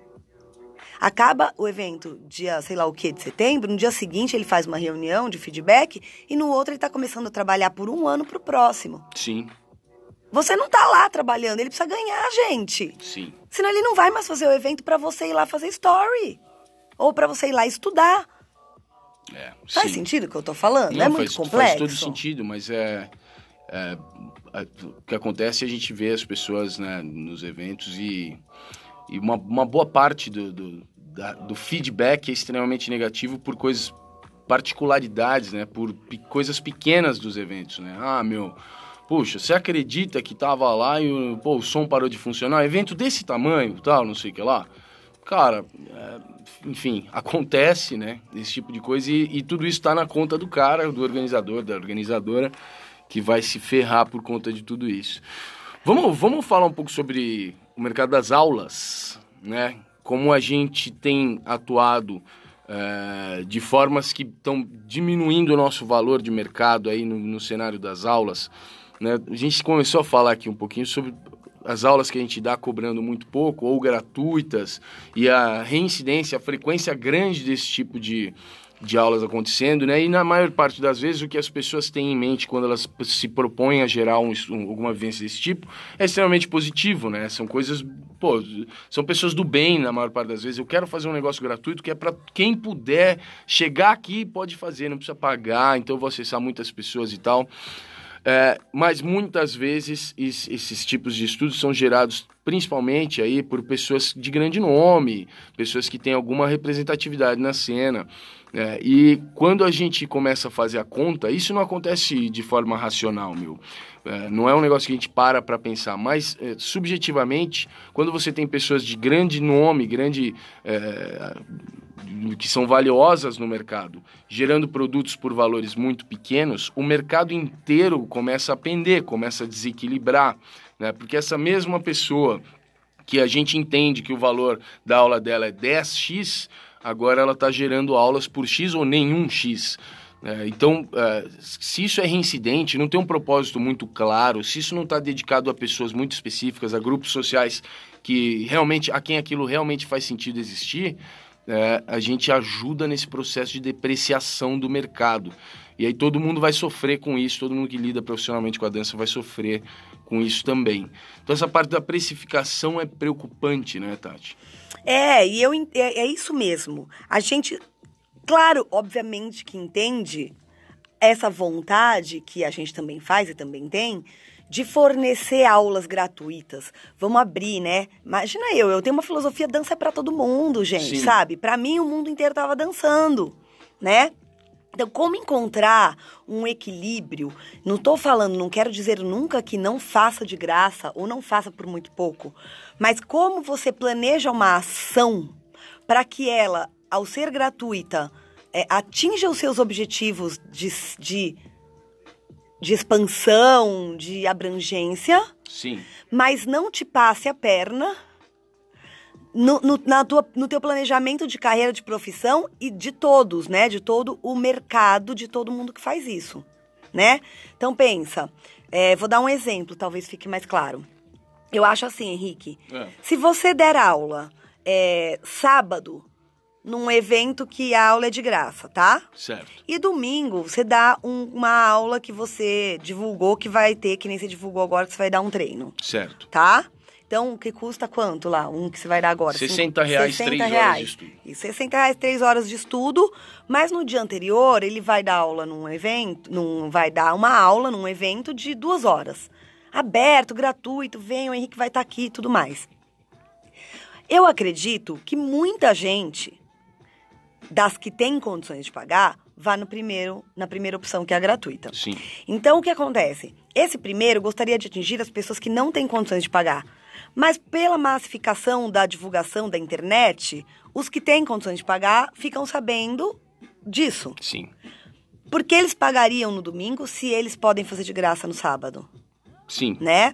Acaba o evento dia, sei lá o que, de setembro. No dia seguinte ele faz uma reunião de feedback. E no outro ele está começando a trabalhar por um ano para o próximo. Sim, Você não tá lá trabalhando, ele precisa ganhar, gente. sim. Senão ele não vai mais fazer o evento para você ir lá fazer story. Ou para você ir lá estudar. É, Faz sim. sentido o que eu tô falando? Não, é muito faz, complexo. Faz todo sentido, mas é, é, é, o que acontece é a gente vê as pessoas né, nos eventos e, e uma, uma boa parte do, do, da- do feedback é extremamente negativo por coisas particularidades, né, por coisas pequenas dos eventos, né? Ah, meu, puxa, você acredita que tava lá e o, pô, o som parou de funcionar? Evento desse tamanho, tal, não sei o que lá. Cara, é, enfim, acontece, né? Esse tipo de coisa e, e tudo isso está na conta do cara, do organizador, da organizadora, que vai se ferrar por conta de tudo isso. Vamos, vamos falar um pouco sobre o mercado das aulas, né? Como a gente tem atuado é, de formas que estão diminuindo o nosso valor de mercado aí no, no cenário das aulas. Né? A gente começou a falar aqui um pouquinho sobre as aulas que a gente dá cobrando muito pouco ou gratuitas e a reincidência, a frequência grande desse tipo de, de aulas acontecendo, né? E na maior parte das vezes o que as pessoas têm em mente quando elas se propõem a gerar um, um, alguma vivência desse tipo é extremamente positivo, né? São coisas, pô, são pessoas do bem na maior parte das vezes. Eu quero fazer um negócio gratuito que é para quem puder chegar aqui pode fazer, não precisa pagar, então eu vou acessar muitas pessoas e tal. É, mas muitas vezes es- esses tipos de estudos são gerados principalmente aí por pessoas de grande nome, pessoas que têm alguma representatividade na cena. É, e quando a gente começa a fazer a conta, isso não acontece de forma racional, meu. É, não é um negócio que a gente para para pensar, mas é, subjetivamente, quando você tem pessoas de grande nome, grande é, que são valiosas no mercado, gerando produtos por valores muito pequenos, o mercado inteiro começa a pender, começa a desequilibrar, né? Porque essa mesma pessoa que a gente entende que o valor da aula dela é 10x, agora ela está gerando aulas por x ou nenhum x. né? então, é, se isso é reincidente, não tem um propósito muito claro, se isso não está dedicado a pessoas muito específicas, a grupos sociais que realmente, a quem aquilo realmente faz sentido existir, é, a gente ajuda nesse processo de depreciação do mercado. E aí todo mundo vai sofrer com isso, todo mundo que lida profissionalmente com a dança vai sofrer com isso também. Então essa parte da precificação é preocupante, né, Tati? É, e eu é, é isso mesmo. A gente, claro, obviamente que entende essa vontade que a gente também faz e também tem de fornecer aulas gratuitas. Vamos abrir, né? Imagina eu, eu tenho uma filosofia dança é para todo mundo, gente, Sim. sabe? Para mim o mundo inteiro tava dançando, né? Então, como encontrar um equilíbrio? Não estou falando, não quero dizer nunca que não faça de graça ou não faça por muito pouco, mas como você planeja uma ação para que ela, ao ser gratuita, é, atinja os seus objetivos de, de, de expansão, de abrangência, Sim. mas não te passe a perna no, no, na tua, no teu planejamento de carreira, de profissão e de todos, né? De todo o mercado, de todo mundo que faz isso, né? Então pensa, é, vou dar um exemplo, talvez fique mais claro. Eu acho assim, Henrique, É. se você der aula é, sábado num evento que a aula é de graça, tá? Certo. E domingo você dá um- uma aula que você divulgou que vai ter, que nem você divulgou agora, que você vai dar um treino Certo. tá? Então, que custa quanto lá? Um que você vai dar agora? 60 Cinco- reais, 60 três horas reais. de estudo. E 60 reais, três horas de estudo, mas no dia anterior ele vai dar aula num evento, num, vai dar uma aula num evento de duas horas. Aberto, gratuito, vem, o Henrique vai estar aqui e tudo mais. Eu acredito que muita gente das que tem condições de pagar vá no primeiro, na primeira opção, que é a gratuita. Sim. Então, o que acontece? Esse primeiro gostaria de atingir as pessoas que não têm condições de pagar. Mas pela massificação da divulgação da internet, os que têm condições de pagar ficam sabendo disso. Sim. Por que eles pagariam no domingo se eles podem fazer de graça no sábado? Sim. né?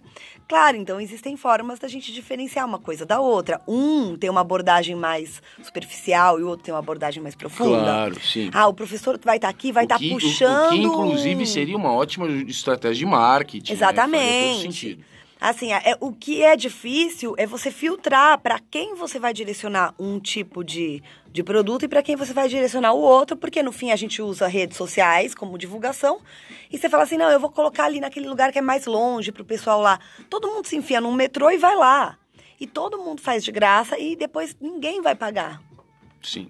Claro, então existem formas da gente diferenciar uma coisa da outra. Um tem uma abordagem mais superficial e o outro tem uma abordagem mais profunda. Claro, sim. Ah, o professor vai estar aqui, vai O estar o- puxando. O, que, inclusive, seria uma ótima estratégia de marketing. né? Faria todo Exatamente. sentido. Assim, é, o que é difícil é você filtrar para quem você vai direcionar um tipo de, de produto e para quem você vai direcionar o outro, porque no fim a gente usa redes sociais como divulgação e você fala assim: não, eu vou colocar ali naquele lugar que é mais longe pro pessoal lá. Todo mundo se enfia num metrô e vai lá. E todo mundo faz de graça e depois ninguém vai pagar. Sim.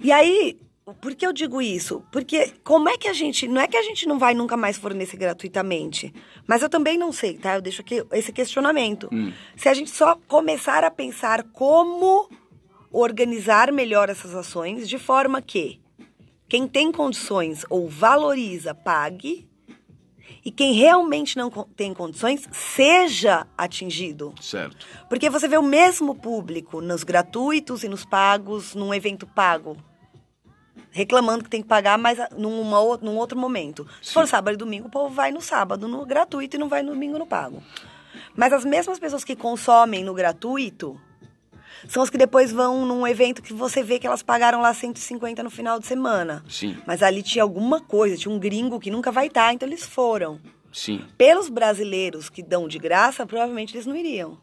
E aí, por que eu digo isso? Porque como é que a gente. Não é que a gente não vai nunca mais fornecer gratuitamente. Mas eu também não sei, tá? Eu deixo aqui esse questionamento. Se a gente só começar a pensar como organizar melhor essas ações de forma que quem tem condições ou valoriza, pague. E quem realmente não tem condições, seja atingido. Certo. Porque você vê o mesmo público nos gratuitos e nos pagos, num evento pago. Reclamando que tem que pagar, mas a- numa, num outro momento. Se for sábado e domingo, o povo vai no sábado no gratuito e não vai no domingo no pago. Mas as mesmas pessoas que consomem no gratuito são as que depois vão num evento que você vê que elas pagaram lá 150 no final de semana. Sim. Mas ali tinha alguma coisa, tinha um gringo que nunca vai estar, então eles foram. Sim. Pelos brasileiros que dão de graça, provavelmente eles não iriam.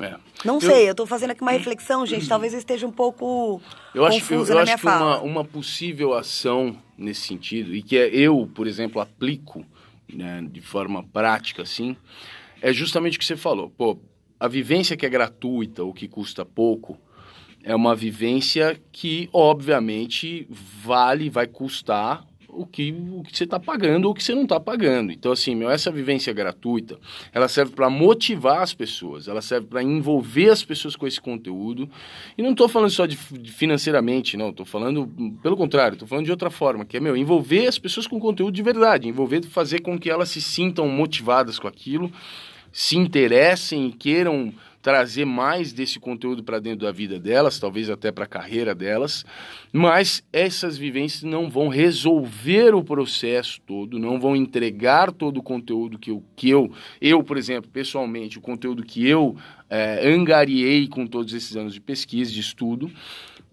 É. Não sei, eu tô fazendo aqui uma reflexão, gente. Talvez eu esteja um pouco Eu acho, que- eu, eu na acho minha que uma, uma possível ação nesse sentido, e que é- eu, por exemplo, aplico né, de forma prática, assim, é justamente o que você falou. Pô, a vivência que é gratuita ou que custa pouco é uma vivência que, obviamente, vale, vai custar o que, o que você está pagando ou o que você não está pagando. Então, assim, meu, essa vivência gratuita, ela serve para motivar as pessoas, ela serve para envolver as pessoas com esse conteúdo. E não estou falando só de, de financeiramente, não. Estou falando, pelo contrário, estou falando de outra forma, que é, meu, envolver as pessoas com conteúdo de verdade, envolver, fazer com que elas se sintam motivadas com aquilo, se interessem e queiram trazer mais desse conteúdo para dentro da vida delas, talvez até para a carreira delas, mas essas vivências não vão resolver o processo todo, não vão entregar todo o conteúdo que eu, que eu, eu por exemplo, pessoalmente, o conteúdo que eu é, angariei com todos esses anos de pesquisa, de estudo.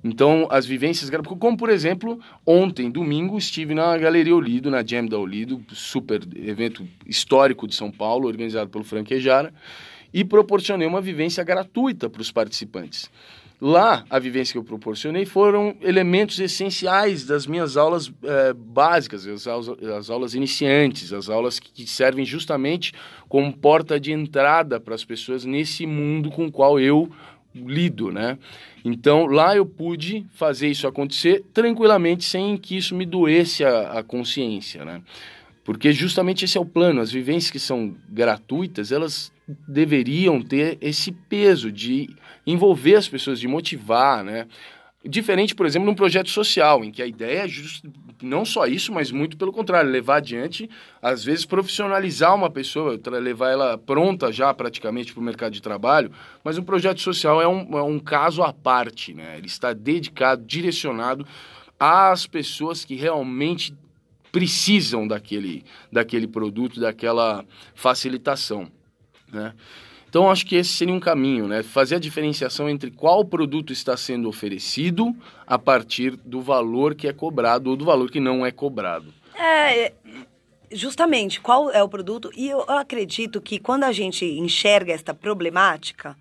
Então, as vivências, como por exemplo, ontem, domingo, estive na Galeria Olido, na Jam da Olido, super evento histórico de São Paulo, organizado pelo Franquejara, e proporcionei uma vivência gratuita para os participantes. Lá, a vivência que eu proporcionei foram elementos essenciais das minhas aulas eh, básicas, as aulas, as aulas iniciantes, as aulas que servem justamente como porta de entrada para as pessoas nesse mundo com o qual eu lido, né? Então, lá eu pude fazer isso acontecer tranquilamente, sem que isso me doesse a, a consciência, né? Porque justamente esse é o plano. As vivências que são gratuitas, elas deveriam ter esse peso de envolver as pessoas, de motivar, né? Diferente, por exemplo, num projeto social, em que a ideia é just... não só isso, mas muito pelo contrário, levar adiante, às vezes profissionalizar uma pessoa, levar ela pronta já praticamente para o mercado de trabalho, mas um projeto social é um, é um caso à parte, né? Ele está dedicado, direcionado às pessoas que realmente precisam daquele, daquele produto, daquela facilitação, né? Então, acho que esse seria um caminho, né? Fazer a diferenciação entre qual produto está sendo oferecido a partir do valor que é cobrado ou do valor que não é cobrado. É, é, justamente, qual é o produto? E eu acredito que quando a gente enxerga esta problemática,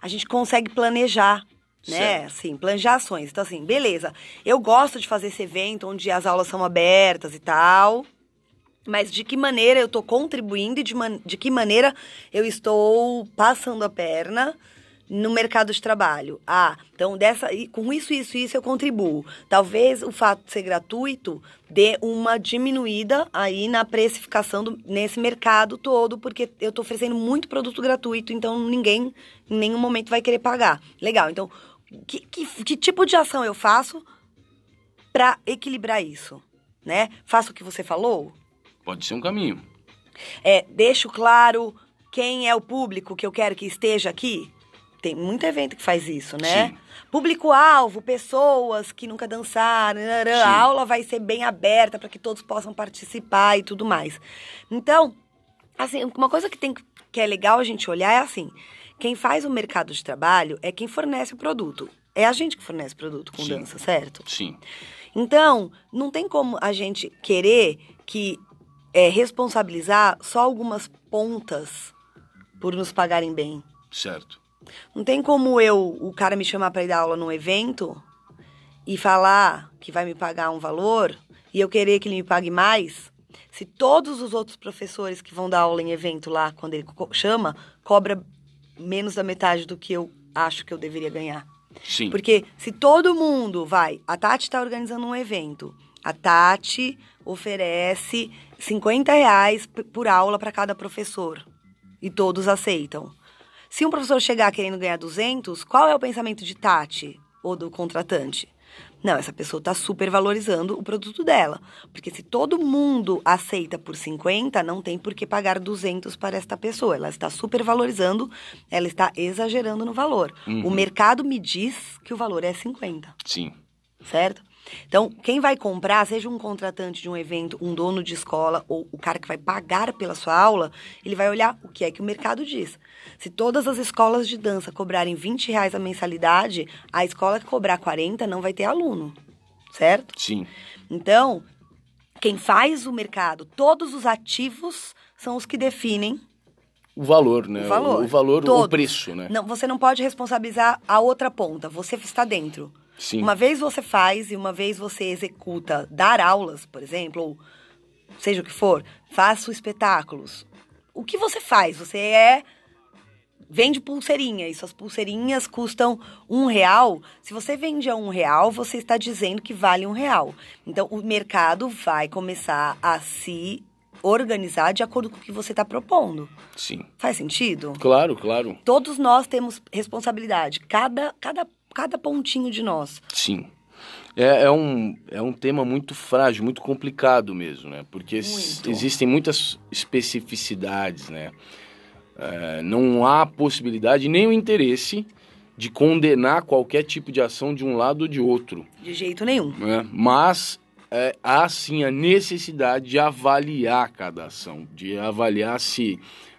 a gente consegue planejar, né? Certo. Assim, planejar ações. Então, assim, beleza. Eu gosto de fazer esse evento onde as aulas são abertas e tal. Mas de que maneira eu estou contribuindo e de, de que maneira eu estou passando a perna no mercado de trabalho? Ah, então dessa, com isso, isso, isso eu contribuo. Talvez o fato de ser gratuito dê uma diminuída aí na precificação do, nesse mercado todo, porque eu estou oferecendo muito produto gratuito, então ninguém em nenhum momento vai querer pagar. Legal, então que, que, que tipo de ação eu faço para equilibrar isso? Né? Faço o que você falou? Pode ser um caminho. É, deixo claro quem é o público que eu quero que esteja aqui? tem muito evento que faz isso, né? Público-alvo, pessoas que nunca dançaram, a aula vai ser bem aberta para que todos possam participar e tudo mais. Então, assim, uma coisa que tem que é legal a gente olhar é assim, quem faz o mercado de trabalho é quem fornece o produto. É a gente que fornece o produto com Sim. dança, certo? Sim. Então, não tem como a gente querer que é, responsabilizar só algumas pontas por nos pagarem bem. Certo. Não tem como eu, o cara me chamar para ir dar aula num evento e falar que vai me pagar um valor e eu querer que ele me pague mais, se todos os outros professores que vão dar aula em evento lá, quando ele chama, cobra menos da metade do que eu acho que eu deveria ganhar. Sim. Porque se todo mundo vai, a Tati está organizando um evento, a Tati oferece 50 reais por aula para cada professor e todos aceitam. Se um professor chegar querendo ganhar 200, qual é o pensamento de Tati ou do contratante? Não, essa pessoa está super valorizando o produto dela. Porque se todo mundo aceita por 50, não tem por que pagar 200 para esta pessoa. Ela está super valorizando, ela está exagerando no valor. Uhum. O mercado me diz que o valor é 50. Sim. Certo? Então, quem vai comprar, seja um contratante de um evento, um dono de escola ou o cara que vai pagar pela sua aula, ele vai olhar o que é que o mercado diz. Se todas as escolas de dança cobrarem 20 reais a mensalidade, a escola que cobrar 40 não vai ter aluno, certo? Sim. Então, quem faz o mercado, todos os ativos são os que definem o valor, né? O valor, o, valor o preço, né? Não, você não pode responsabilizar a outra ponta. Você está dentro. Sim. Uma vez você faz e uma vez você executa dar aulas, por exemplo, ou seja o que for, faça espetáculos. O que você faz? Você é vende pulseirinha e suas pulseirinhas custam um real. Se você vende a um real, você está dizendo que vale um real. Então o mercado vai começar a se organizar de acordo com o que você está propondo. Sim. Faz sentido? Claro, claro. Todos nós temos responsabilidade. Cada, cada cada pontinho de nós. Sim. É, é, um, é um tema muito frágil, muito complicado mesmo, né? Porque muito. existem muitas especificidades, né? É, não há possibilidade nem o interesse de condenar qualquer tipo de ação de um lado ou de outro. De jeito nenhum. Né? Mas é, há sim a necessidade de avaliar cada ação, de avaliar se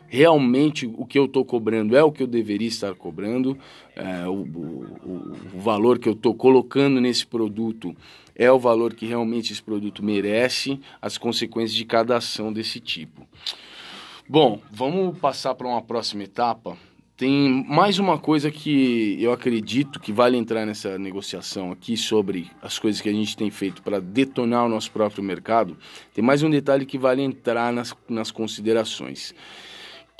realmente o que eu estou cobrando é o que eu deveria estar cobrando, é, o, o, o, valor que eu estou colocando nesse produto é o valor que realmente esse produto merece, as consequências de cada ação desse tipo. Bom, vamos passar para uma próxima etapa. Tem mais uma coisa que eu acredito que vale entrar nessa negociação aqui sobre as coisas que a gente tem feito para detonar o nosso próprio mercado. Tem mais um detalhe que vale entrar nas, nas considerações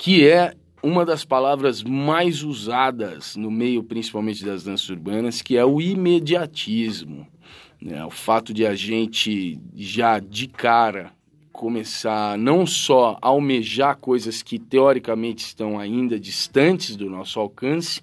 que é uma das palavras mais usadas no meio, principalmente das danças urbanas, que é o imediatismo. Né? O fato de a gente já de cara começar não só a almejar coisas que teoricamente estão ainda distantes do nosso alcance,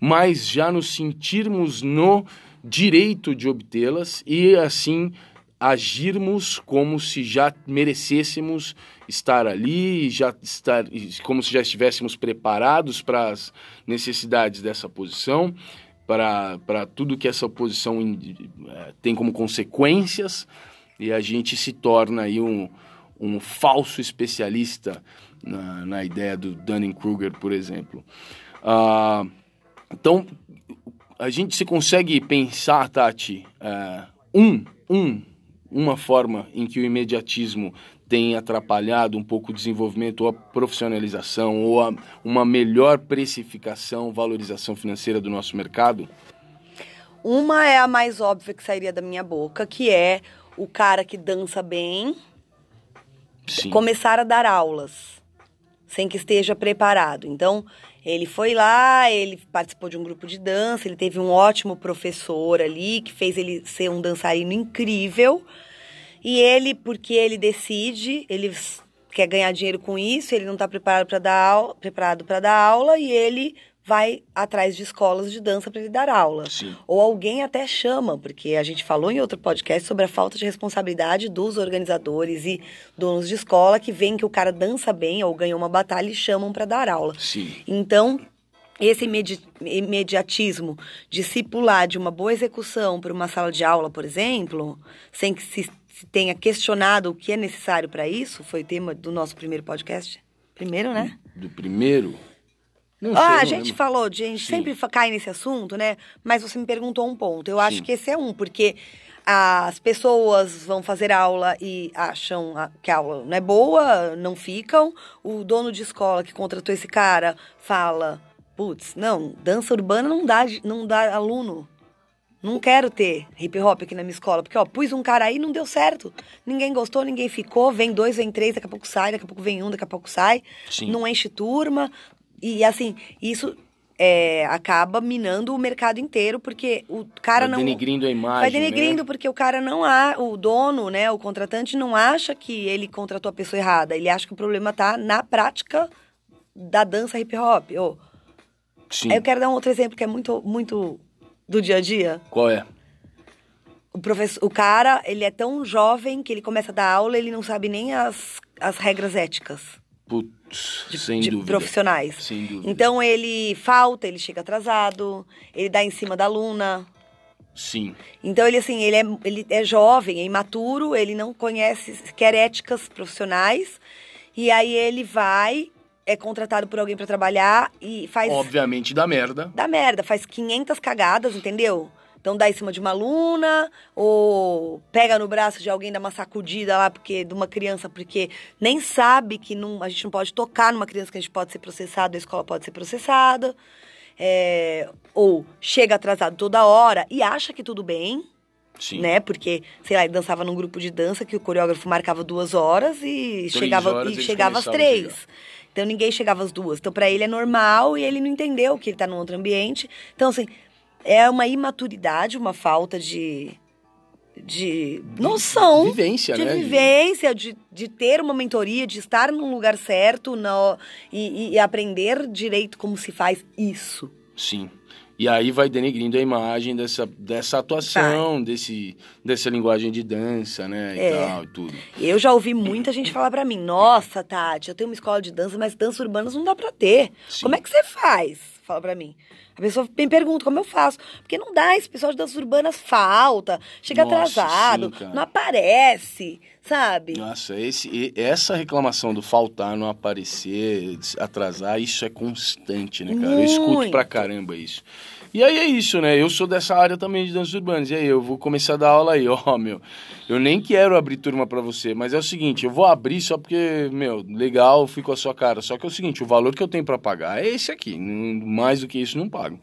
mas já nos sentirmos no direito de obtê-las e assim agirmos como se já merecêssemos estar ali, já estar, como se já estivéssemos preparados para as necessidades dessa posição, para, tudo que essa posição é, tem como consequências, e a gente se torna aí um, um falso especialista na, na ideia do Dunning-Kruger, por exemplo. Uh, então, a gente se consegue pensar, Tati, uh, um, um uma forma em que o imediatismo tem atrapalhado um pouco o desenvolvimento ou a profissionalização ou a, uma melhor precificação, valorização financeira do nosso mercado? Uma é a mais óbvia que sairia da minha boca, que é o cara que dança bem Sim. começar a dar aulas sem que esteja preparado. Então, ele foi lá, ele participou de um grupo de dança, ele teve um ótimo professor ali que fez ele ser um dançarino incrível. E ele, porque ele decide, ele quer ganhar dinheiro com isso, ele não está preparado para dar preparado para dar aula e ele vai atrás de escolas de dança para ele dar aula. Sim. Ou alguém até chama, porque a gente falou em outro podcast sobre a falta de responsabilidade dos organizadores e donos de escola que veem que o cara dança bem ou ganhou uma batalha e chamam para dar aula. Sim. Então, esse imedi imediatismo de se pular de uma boa execução para uma sala de aula, por exemplo, sem que se, se tenha questionado o que é necessário para isso, foi o tema do nosso primeiro podcast. Primeiro, né? Do primeiro? Não ah, a gente lembro. falou, de, a gente Sim. sempre cai nesse assunto, né? Mas você me perguntou um ponto. Eu Sim. acho que esse é um, porque as pessoas vão fazer aula e acham que a aula não é boa, não ficam. O dono de escola que contratou esse cara fala: putz, não, dança urbana não dá, não dá aluno. Não quero ter hip hop aqui na minha escola, porque ó, pus um cara aí e não deu certo. Ninguém gostou, ninguém ficou. Vem dois, vem três, daqui a pouco sai, daqui a pouco vem um, daqui a pouco sai. Sim. Não enche turma. E assim, isso é, acaba minando o mercado inteiro, porque o cara vai não. denegrindo a imagem. Vai denegrindo, né? porque o cara não há. O dono, né, o contratante, não acha que ele contratou a pessoa errada. Ele acha que o problema tá na prática da dança hip hop. Oh. Sim. Eu quero dar um outro exemplo que é muito, muito do dia a dia. Qual é? O, professor, o cara, ele é tão jovem que ele começa a dar aula ele não sabe nem as, as regras éticas. Putz, de, sem de profissionais. Sem dúvida. Então ele falta, ele chega atrasado, ele dá em cima da aluna. Sim. Então ele assim, ele é, ele é jovem, é imaturo, ele não conhece sequer éticas profissionais. E aí ele vai, é contratado por alguém para trabalhar e faz. Obviamente dá merda. Dá merda, faz 500 cagadas, entendeu? Então dá em cima de uma aluna, ou pega no braço de alguém, dá uma sacudida lá porque de uma criança, porque nem sabe que não, a gente não pode tocar numa criança que a gente pode ser processado, a escola pode ser processada. É, ou chega atrasado toda hora e acha que tudo bem, Sim. né? Porque, sei lá, ele dançava num grupo de dança que o coreógrafo marcava duas horas e Três chegava, horas e chegava às três. Então ninguém chegava às duas. Então para ele é normal e ele não entendeu que ele tá num outro ambiente. Então, assim, é uma imaturidade, uma falta de de noção. De vivência, de né? vivência, de, de ter uma mentoria, de estar num lugar certo no, e, e aprender direito como se faz isso. Sim. E aí vai denegrindo a imagem dessa, dessa atuação, desse, dessa linguagem de dança, né? E É. tal, e tudo. Eu já ouvi muita gente falar pra mim: Nossa, Tati, eu tenho uma escola de dança, mas dança urbanas não dá pra ter. Sim. Como é que você faz? Fala pra mim. A pessoa me pergunta como eu faço. Porque não dá, esse pessoal de danças urbanas falta, chega Nossa, atrasado, sim, não aparece, sabe? Nossa, esse, essa reclamação do faltar, não aparecer, atrasar, isso é constante, né, cara? Eu escuto Muito. pra caramba isso. E aí é isso, né? Eu sou dessa área também de danças urbanas. E aí, eu vou começar a dar aula aí, ó, meu. Eu nem quero abrir turma pra você, mas é o seguinte, eu vou abrir só porque, meu, legal, fui com a sua cara. Só que é o seguinte, o valor que eu tenho pra pagar é esse aqui. Mais do que isso, não pago.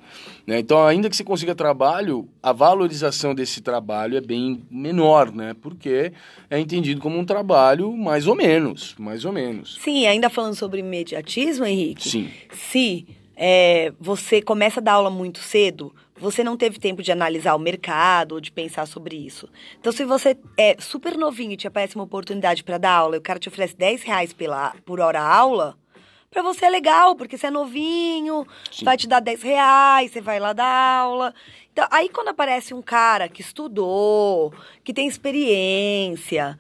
Né? Então, ainda que você consiga trabalho, a valorização desse trabalho é bem menor, né? Porque é entendido como um trabalho mais ou menos, mais ou menos. Sim, ainda falando sobre imediatismo, Henrique. Sim. Se é, você começa a dar aula muito cedo, você não teve tempo de analisar o mercado ou de pensar sobre isso. Então, se você é super novinho e te aparece uma oportunidade para dar aula e o cara te oferece 10 reais pela, por hora aula, para você é legal, porque você é novinho, Sim. vai te dar 10 reais, você vai lá dar aula. Então, aí quando aparece um cara que estudou, que tem experiência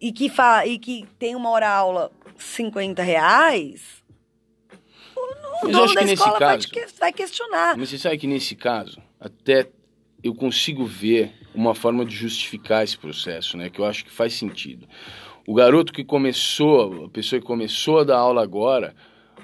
e que, fa e que tem uma hora aula 50 reais, o, dono da escola vai, caso- que- vai questionar. Mas você sabe que nesse caso, até eu consigo ver uma forma de justificar esse processo, né? Que eu acho que faz sentido. O garoto que começou, a pessoa que começou a dar aula agora,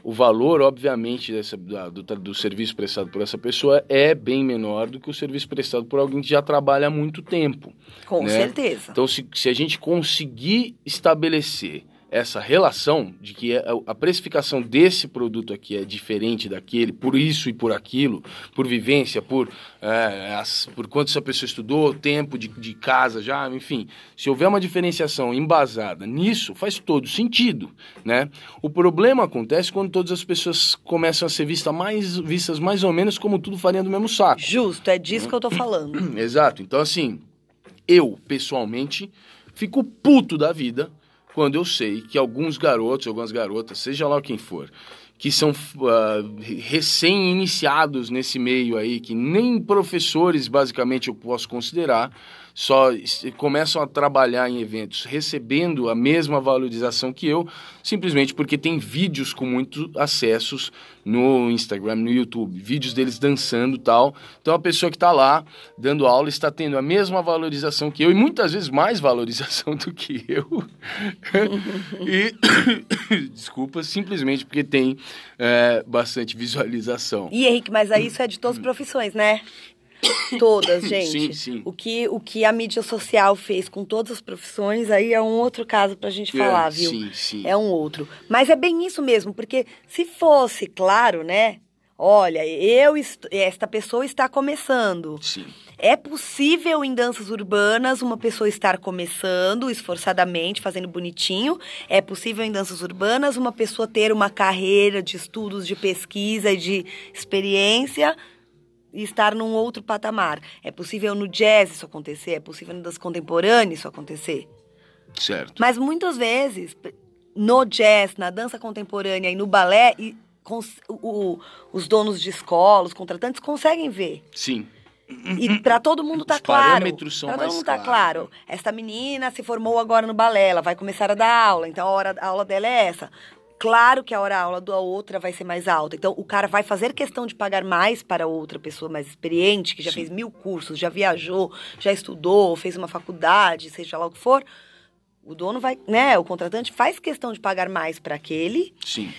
o valor, obviamente, dessa, do, do serviço prestado por essa pessoa é bem menor do que o serviço prestado por alguém que já trabalha há muito tempo. Com né? certeza. Então, se, se a gente conseguir estabelecer essa relação de que a, a precificação desse produto aqui é diferente daquele, por isso e por aquilo, por vivência, por, é, as- por quanto essa pessoa estudou, tempo de, de casa já, enfim. Se houver uma diferenciação embasada nisso, faz todo sentido, né? O problema acontece quando todas as pessoas começam a ser vista mais, vistas mais ou menos como tudo farinha do mesmo saco. Justo, é disso que eu tô falando. Exato. Então, assim, eu, pessoalmente, fico puto da vida quando eu sei que alguns garotos, algumas garotas, seja lá quem for, que são ah, recém-iniciados nesse meio aí, que nem professores, basicamente, eu posso considerar, só começam a trabalhar em eventos recebendo a mesma valorização que eu, simplesmente porque tem vídeos com muitos acessos no Instagram, no YouTube, vídeos deles dançando tal. Então a pessoa que está lá dando aula está tendo a mesma valorização que eu e muitas vezes mais valorização do que eu. e desculpa, simplesmente porque tem é, bastante visualização. E Henrique, mas aí isso é de todas as profissões, né? Todas, gente. Sim, sim. O que, o que a mídia social fez com todas as profissões, aí é um outro caso pra gente falar, é, viu? Sim, sim. É um outro. Mas é bem isso mesmo, porque se fosse claro, né? Olha, eu esta pessoa está começando. Sim. É possível em danças urbanas uma pessoa estar começando esforçadamente, fazendo bonitinho. É possível em danças urbanas uma pessoa ter uma carreira de estudos, de pesquisa e de experiência estar num outro patamar. É possível no jazz isso acontecer, é possível no dança contemporânea isso acontecer. Certo. Mas muitas vezes, no jazz, na dança contemporânea e no balé, e, o, os donos de escola, os contratantes conseguem ver. Sim. E para todo mundo tá Os claro. parâmetros são Pra todo mundo tá claros. claro. Esta menina se formou agora no balé, ela vai começar a dar aula, então a, hora, a aula dela é essa. Claro que a hora aula da outra vai ser mais alta. Então, o cara vai fazer questão de pagar mais para outra pessoa mais experiente, que já Sim. fez mil cursos, já viajou, já estudou, fez uma faculdade, seja lá o que for. O dono vai, né? O contratante faz questão de pagar mais para aquele. Sim.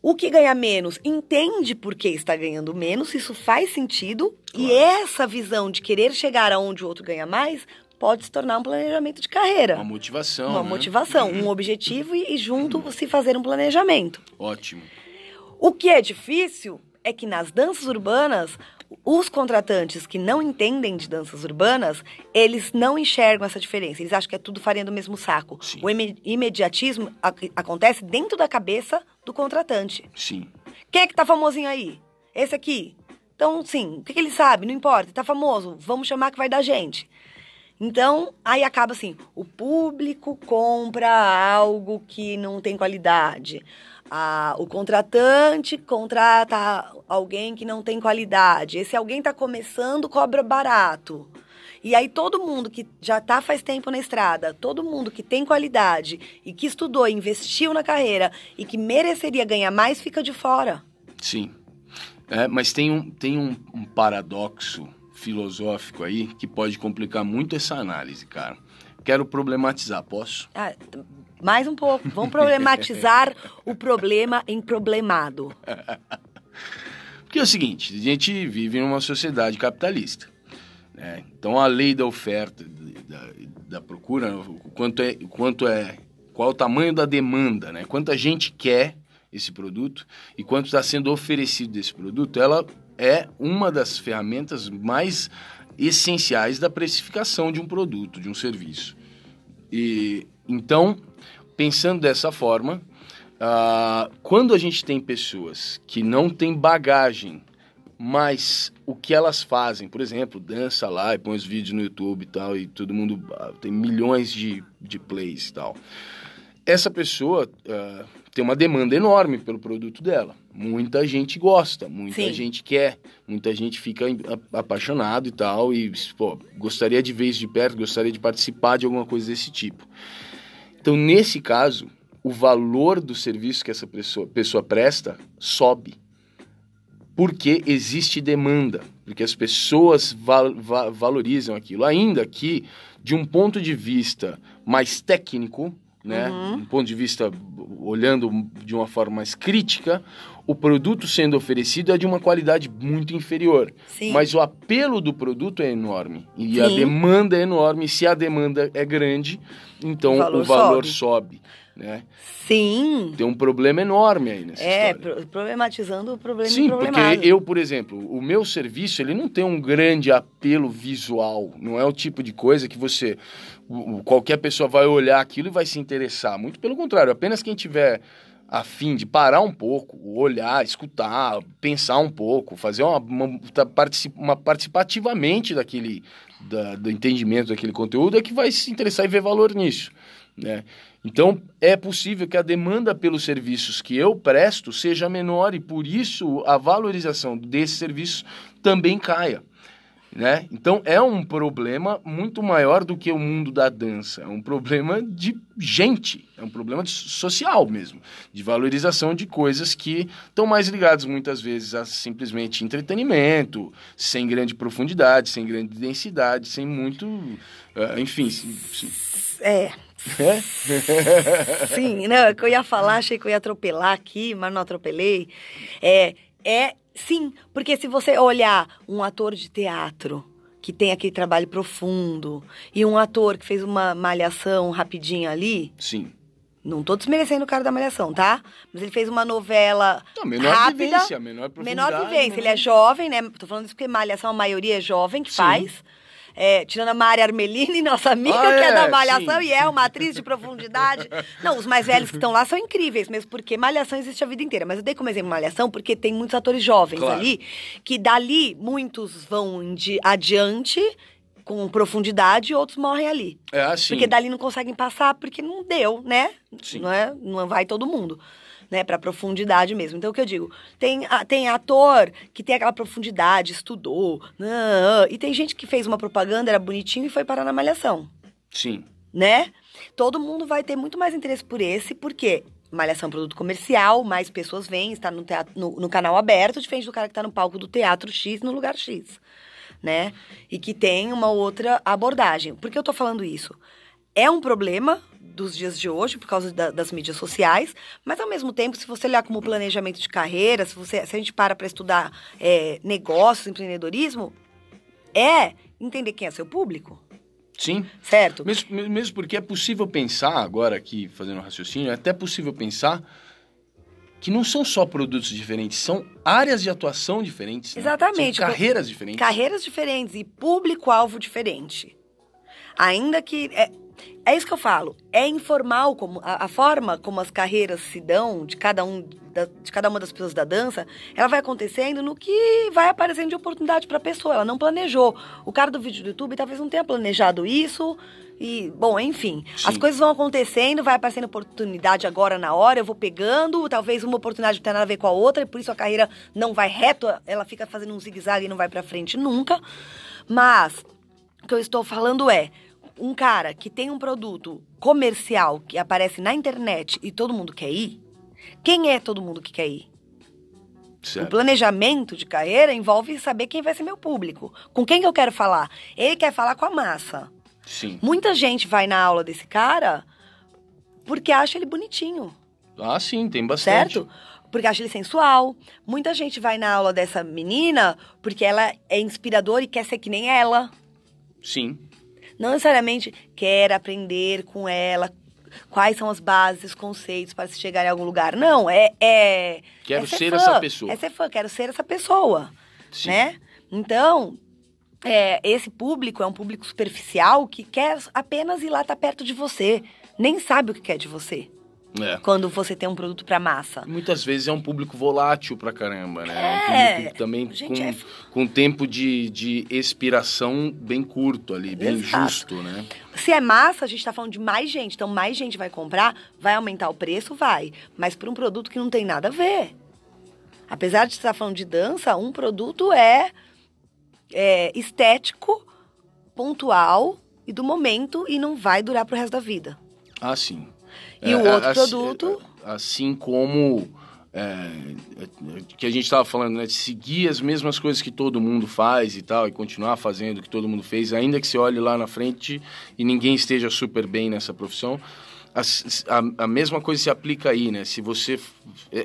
O que ganha menos entende por que está ganhando menos, isso faz sentido. E Claro. essa visão de querer chegar aonde o outro ganha mais pode se tornar um planejamento de carreira. Uma motivação. Uma né? motivação, um objetivo e, e junto se fazer um planejamento. Ótimo. O que é difícil é que nas danças urbanas, os contratantes que não entendem de danças urbanas, eles não enxergam essa diferença. Eles acham que é tudo farinha do mesmo saco. Sim. O ime- imediatismo ac- acontece dentro da cabeça do contratante. Sim. Quem é que tá famosinho aí? Esse aqui. Então, sim, o que, que ele sabe? Não importa, tá famoso, vamos chamar que vai dar gente. Então, aí acaba assim, o público compra algo que não tem qualidade. Ah, o contratante contrata alguém que não tem qualidade. Esse alguém está começando, cobra barato. E aí todo mundo que já está faz tempo na estrada, todo mundo que tem qualidade e que estudou, investiu na carreira e que mereceria ganhar mais, fica de fora. Sim. É, mas tem, um, tem um, um paradoxo filosófico aí que pode complicar muito essa análise, cara. Quero problematizar, posso? Ah, mais um pouco. Vamos problematizar o problema em problemado. Porque é o seguinte, a gente vive numa sociedade capitalista. né? Então a lei da oferta, da, da procura, o quanto é, o quanto é, qual é o tamanho da demanda, né? Quanta gente quer esse produto e quanto está sendo oferecido desse produto, ela é uma das ferramentas mais essenciais da precificação de um produto, de um serviço. E então, pensando dessa forma, ah, quando a gente tem pessoas que não têm bagagem, mas o que elas fazem, por exemplo, dança lá e põe os vídeos no YouTube e tal, e todo mundo ah, tem milhões de, de plays e tal. Essa pessoa ah, tem uma demanda enorme pelo produto dela. Muita gente gosta, muita Sim. gente quer, muita gente fica apaixonado e tal, e pô, gostaria de ver isso de perto, gostaria de participar de alguma coisa desse tipo. Então, nesse caso, o valor do serviço que essa pessoa, pessoa presta sobe. Porque existe demanda, porque as pessoas val- va- valorizam aquilo. Ainda que, de um ponto de vista mais técnico, né, Uhum. um ponto de vista olhando de uma forma mais crítica, o produto sendo oferecido é de uma qualidade muito inferior. Sim. Mas o apelo do produto é enorme. E a Sim. demanda é enorme. Se a demanda é grande, então O o valor valor, sobe. sobe. né? Sim. Tem um problema enorme aí nessa É, história. pro- problematizando o problema Sim, porque eu, por exemplo, o meu serviço ele não tem um grande apelo visual. Não é o tipo de coisa que você qualquer pessoa vai olhar aquilo e vai se interessar. Muito pelo contrário, apenas quem tiver a fim de parar um pouco, olhar, escutar, pensar um pouco, fazer uma, uma, tá uma participativamente daquele da- do entendimento daquele conteúdo é que vai se interessar e ver valor nisso, né? Então, é possível que a demanda pelos serviços que eu presto seja menor e por isso a valorização desses serviços também caia. Né? Então é um problema muito maior do que o mundo da dança. É um problema de gente, é um problema de social mesmo, de valorização de coisas que estão mais ligadas muitas vezes a simplesmente entretenimento, sem grande profundidade, sem grande densidade, sem muito, uh, enfim. Sim. É. é? Sim, não, é que eu ia falar, achei que eu ia atropelar aqui, mas não atropelei. É, é Sim, porque se você olhar um ator de teatro que tem aquele trabalho profundo e um ator que fez uma malhação rapidinha ali. Sim. Não tô desmerecendo o cara da malhação, tá? Mas ele fez uma novela não, menor rápida. Vivência, menor Menor vivência. Ele é jovem, né? Tô falando isso porque malhação, a maioria é jovem que Sim. faz. É, tirando a Mari Armelini, nossa amiga, ah, que é, é da Malhação sim. e é uma atriz de profundidade. Não, os mais velhos que estão lá são incríveis, mesmo porque Malhação existe a vida inteira. Mas eu dei como exemplo Malhação porque tem muitos atores jovens claro. ali, que dali muitos vão de adiante com profundidade e outros morrem ali. É assim. Porque dali não conseguem passar porque não deu, né? Sim. Não, é? não vai todo mundo né, para profundidade mesmo. Então, o que eu digo? Tem, tem ator que tem aquela profundidade, estudou, e tem gente que fez uma propaganda, era bonitinho e foi parar na malhação. Sim. Né? Todo mundo vai ter muito mais interesse por esse, porque Malhação é um produto comercial, mais pessoas vêm, está no, teatro, no, no, canal aberto, diferente do cara que está no palco do teatro X no lugar X, né? E que tem uma outra abordagem. Por que eu estou falando isso? É um problema, dos dias de hoje, por causa da, das mídias sociais, mas ao mesmo tempo, se você olhar como planejamento de carreira, se, você, se a gente para para estudar é, negócios, empreendedorismo, é entender quem é seu público. Sim. Certo? Mesmo, mesmo porque é possível pensar, agora aqui fazendo um raciocínio, é até possível pensar que não são só produtos diferentes, são áreas de atuação diferentes. Né? Exatamente. São carreiras diferentes. Carreiras diferentes e público-alvo diferente. Ainda que. É, é isso que eu falo. É informal como a, a, forma como as carreiras se dão de cada um da, de cada uma das pessoas da dança, ela vai acontecendo no que vai aparecendo de oportunidade para a pessoa. Ela não planejou. O cara do vídeo do YouTube talvez não tenha planejado isso. E, bom, enfim, Sim. as coisas vão acontecendo, vai aparecendo oportunidade agora na hora, eu vou pegando, talvez uma oportunidade não tenha nada a ver com a outra, e por isso a carreira não vai reto, ela fica fazendo um zigue-zague e não vai para frente nunca. Mas o que eu estou falando é, um cara que tem um produto comercial que aparece na internet e todo mundo quer ir, quem é todo mundo que quer ir? Certo. O planejamento de carreira envolve saber quem vai ser meu público, com quem que eu quero falar. Ele quer falar com a massa. Sim. Muita gente vai na aula desse cara porque acha ele bonitinho. Ah, sim, tem bastante. Certo? Porque acha ele sensual. Muita gente vai na aula dessa menina porque ela é inspiradora e quer ser que nem ela. Sim. Não necessariamente quer aprender com ela quais são as bases, os conceitos para se chegar em algum lugar. Não, é. é quero é ser, ser essa pessoa. É ser fã, quero ser essa pessoa. Sim. Né? Então, é, esse público é um público superficial que quer apenas ir lá estar tá perto de você. Nem sabe o que quer de você. É. Quando você tem um produto para massa. Muitas vezes é um público volátil pra caramba, né? É, um público também com, é... com tempo de, de expiração bem curto ali, bem Exato. justo, né? Se é massa, a gente tá falando de mais gente. Então, mais gente vai comprar, vai aumentar o preço? Vai. Mas por um produto que não tem nada a ver. Apesar de estar falando de dança, um produto é, é estético, pontual e do momento e não vai durar pro resto da vida. Ah, sim. E é, o outro assim, produto. Assim como. É, que a gente estava falando, né? De seguir as mesmas coisas que todo mundo faz e tal, e continuar fazendo o que todo mundo fez, ainda que você olhe lá na frente e ninguém esteja super bem nessa profissão. A, a, a mesma coisa se aplica aí, né? Se você.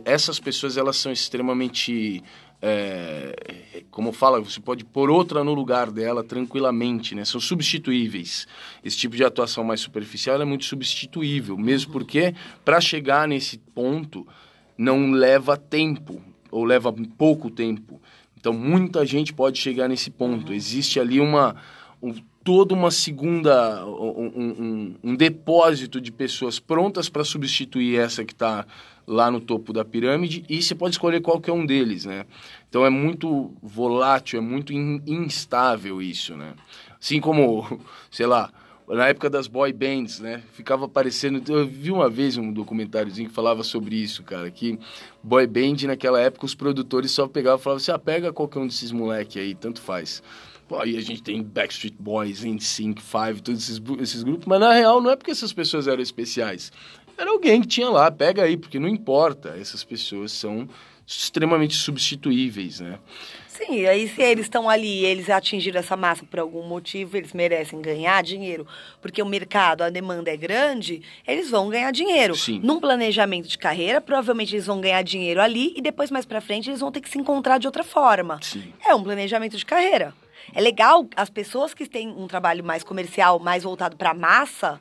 Essas pessoas, elas são extremamente é, como fala, você pode pôr outra no lugar dela tranquilamente, né? São substituíveis. Esse tipo de atuação mais superficial é muito substituível, mesmo porque para chegar nesse ponto não leva tempo ou leva pouco tempo. Então muita gente pode chegar nesse ponto. Existe ali uma um, toda uma segunda um, um, um depósito de pessoas prontas para substituir essa que está lá no topo da pirâmide e você pode escolher qualquer um deles, né? Então é muito volátil, é muito in, instável isso, né? Assim como, sei lá, na época das boy bands, né? Ficava aparecendo. Eu vi uma vez um documentáriozinho que falava sobre isso, cara. Que boy band naquela época os produtores só pegavam e falavam assim: ah, pega qualquer um desses moleque aí, tanto faz. Pô, aí a gente tem Backstreet Boys, NSYNC, Five, todos esses, esses grupos, mas na real não é porque essas pessoas eram especiais. Era alguém que tinha lá, pega aí, porque não importa. Essas pessoas são extremamente substituíveis, né? Sim, aí se eles estão ali, eles atingiram essa massa por algum motivo, eles merecem ganhar dinheiro, porque o mercado, a demanda é grande, eles vão ganhar dinheiro. Sim. Num planejamento de carreira, provavelmente eles vão ganhar dinheiro ali e depois mais para frente eles vão ter que se encontrar de outra forma. Sim. É um planejamento de carreira. É legal as pessoas que têm um trabalho mais comercial, mais voltado para massa,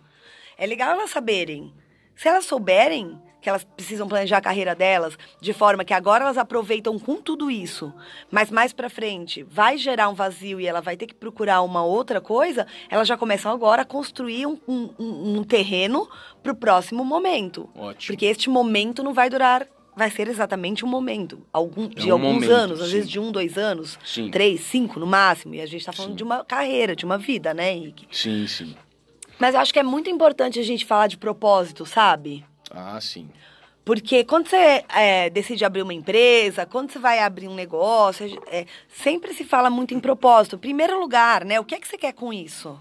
é legal elas saberem. Se elas souberem, que elas precisam planejar a carreira delas de forma que agora elas aproveitam com tudo isso, mas mais para frente vai gerar um vazio e ela vai ter que procurar uma outra coisa, elas já começam agora a construir um, um, um terreno para o próximo momento. Ótimo. Porque este momento não vai durar vai ser exatamente um momento. Algum, de um alguns momento, anos, às sim. vezes de um, dois anos, Sim. três, cinco no máximo. E a gente está falando Sim. de uma carreira, de uma vida, né, Henrique? Sim, sim. Mas acho que é muito importante a gente falar de propósito, sabe? Ah, sim. Porque quando você é, decide abrir uma empresa, quando você vai abrir um negócio, é, sempre se fala muito em propósito. Primeiro lugar, né? O que é que você quer com isso?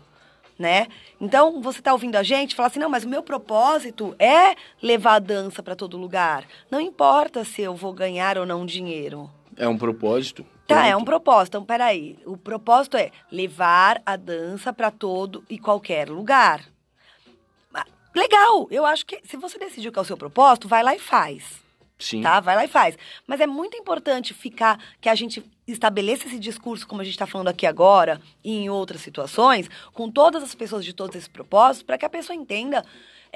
Né? Então, você está ouvindo a gente fala assim, não, mas o meu propósito é levar a dança para todo lugar. Não importa se eu vou ganhar ou não dinheiro. É um propósito. Tá, é um propósito. Então, peraí. O propósito é levar a dança para todo e qualquer lugar. Ah, Legal, eu acho que se você decidiu que é o seu propósito, vai lá e faz Sim. tá? Vai lá e faz. Mas é muito importante ficar, que a gente estabeleça esse discurso, como a gente está falando aqui agora, e em outras situações, com todas as pessoas de todos esses propósitos, para que a pessoa entenda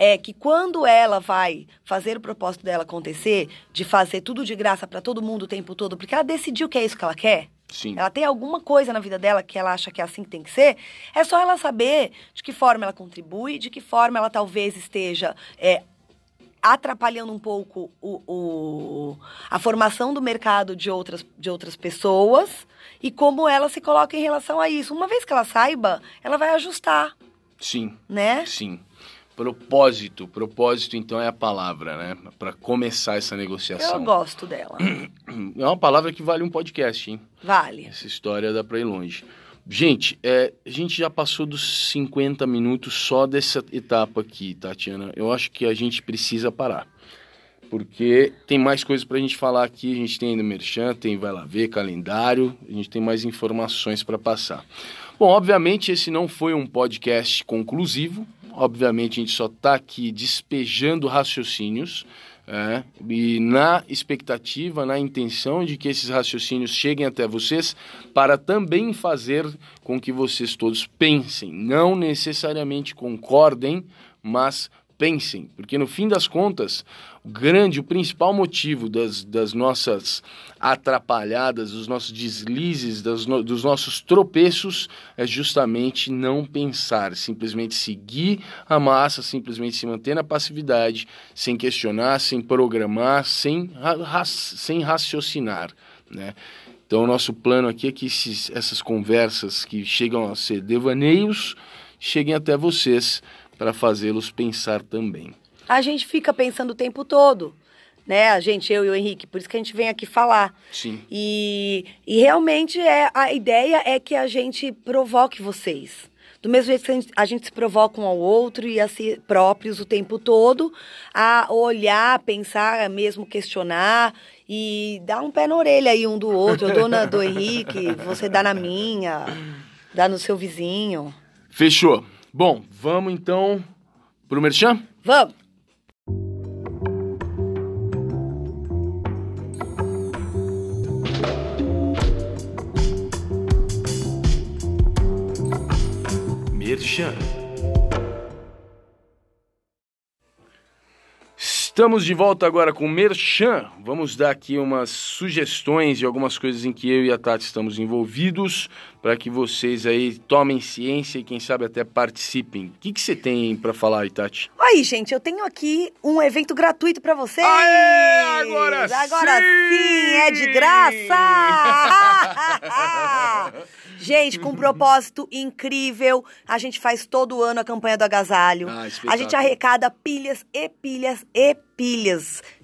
é, que quando ela vai fazer o propósito dela acontecer, de fazer tudo de graça para todo mundo o tempo todo, porque ela decidiu que é isso que ela quer, Sim. ela tem alguma coisa na vida dela que ela acha que é assim que tem que ser, é só ela saber de que forma ela contribui, de que forma ela talvez esteja é, atrapalhando um pouco o, o- a formação do mercado de outras, de outras pessoas e como ela se coloca em relação a isso. Uma vez que ela saiba, ela vai ajustar, Sim. né? Sim. Propósito. Propósito, então, é a palavra, né? Para começar essa Eu negociação. gosto dela. É uma palavra que vale um podcast, hein? Vale. Essa história dá pra ir longe. Gente, é, a gente já passou dos 50 minutos só dessa etapa aqui, Tatiana. Eu acho que a gente precisa parar. Porque tem mais coisas pra gente falar aqui. A gente tem ainda Merchan, tem Vai Lá Ver, calendário. A gente tem mais informações para passar. Bom, obviamente esse não foi um podcast conclusivo. Obviamente a gente só está aqui despejando raciocínios. é, e na expectativa, na intenção de que esses raciocínios cheguem até vocês, para também fazer com que vocês todos pensem. Não necessariamente concordem, mas pensem, porque no fim das contas, o grande, o principal motivo das, das nossas atrapalhadas, dos nossos deslizes, das dos nossos tropeços, é justamente não pensar, simplesmente seguir a massa, simplesmente se manter na passividade, sem questionar, sem programar, sem, ra- sem raciocinar, né? Então, o nosso plano aqui é que esses- essas conversas que chegam a ser devaneios cheguem até vocês para fazê-los pensar também. A gente fica pensando o tempo todo, né? A gente, eu e o Henrique, por isso que a gente vem aqui falar. Sim. E, e realmente é, a ideia é que a gente provoque vocês. Do mesmo jeito que a gente, a gente se provoca um ao outro e a si próprios o tempo todo, a olhar, pensar, mesmo questionar e dar um pé na orelha aí um do outro. Eu dou na do Henrique, você dá na minha, dá no seu vizinho. Fechou. Bom, vamos então pro Merchan? Vamos! Merchan. Estamos de volta agora com o Merchan. Vamos dar aqui umas sugestões de algumas coisas em que eu e a Tati estamos envolvidos, para que vocês aí tomem ciência e quem sabe até participem. O que, que você tem para falar aí, Tati? Aí, gente, eu tenho aqui um evento gratuito pra vocês. Aê, agora Agora sim! sim, é de graça! Gente, com um propósito incrível. A gente faz todo ano a campanha do agasalho. Ah, a gente arrecada pilhas e pilhas e pilhas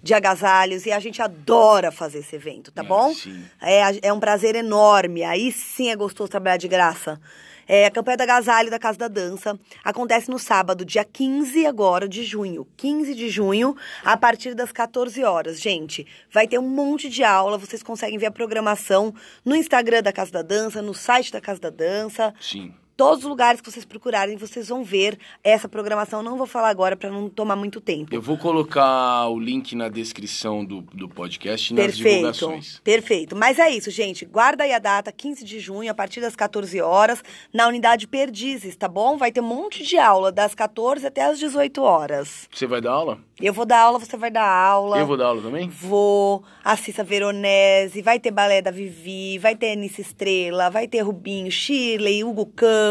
de agasalhos e a gente adora fazer esse evento, tá Ah, bom? sim. É, é um prazer enorme. Aí sim é gostoso trabalhar de graça. É, a campanha do agasalho da Casa da Dança acontece no sábado, dia 15 agora de junho. 15 de junho, a partir das 14 horas. Gente, vai ter um monte de aula. Vocês conseguem ver a programação no Instagram da Casa da Dança, no site da Casa da Dança. Sim. Todos os lugares que vocês procurarem, vocês vão ver essa programação. Não vou falar agora para não tomar muito tempo. Eu vou colocar o link na descrição do, do podcast e nas Perfeito, divulgações. perfeito. Mas é isso, gente. Guarda aí a data, 15 de junho, a partir das 14 horas, na unidade Perdizes, tá bom? Vai ter um monte de aula, das 14 até as 18 horas. Você vai dar aula? Eu vou dar aula, você vai dar aula. Eu vou dar aula também? Vou, a Cissa Veronese, vai ter balé da Vivi, vai ter Anice Estrela, vai ter Rubinho, Shirley, Hugo Campos.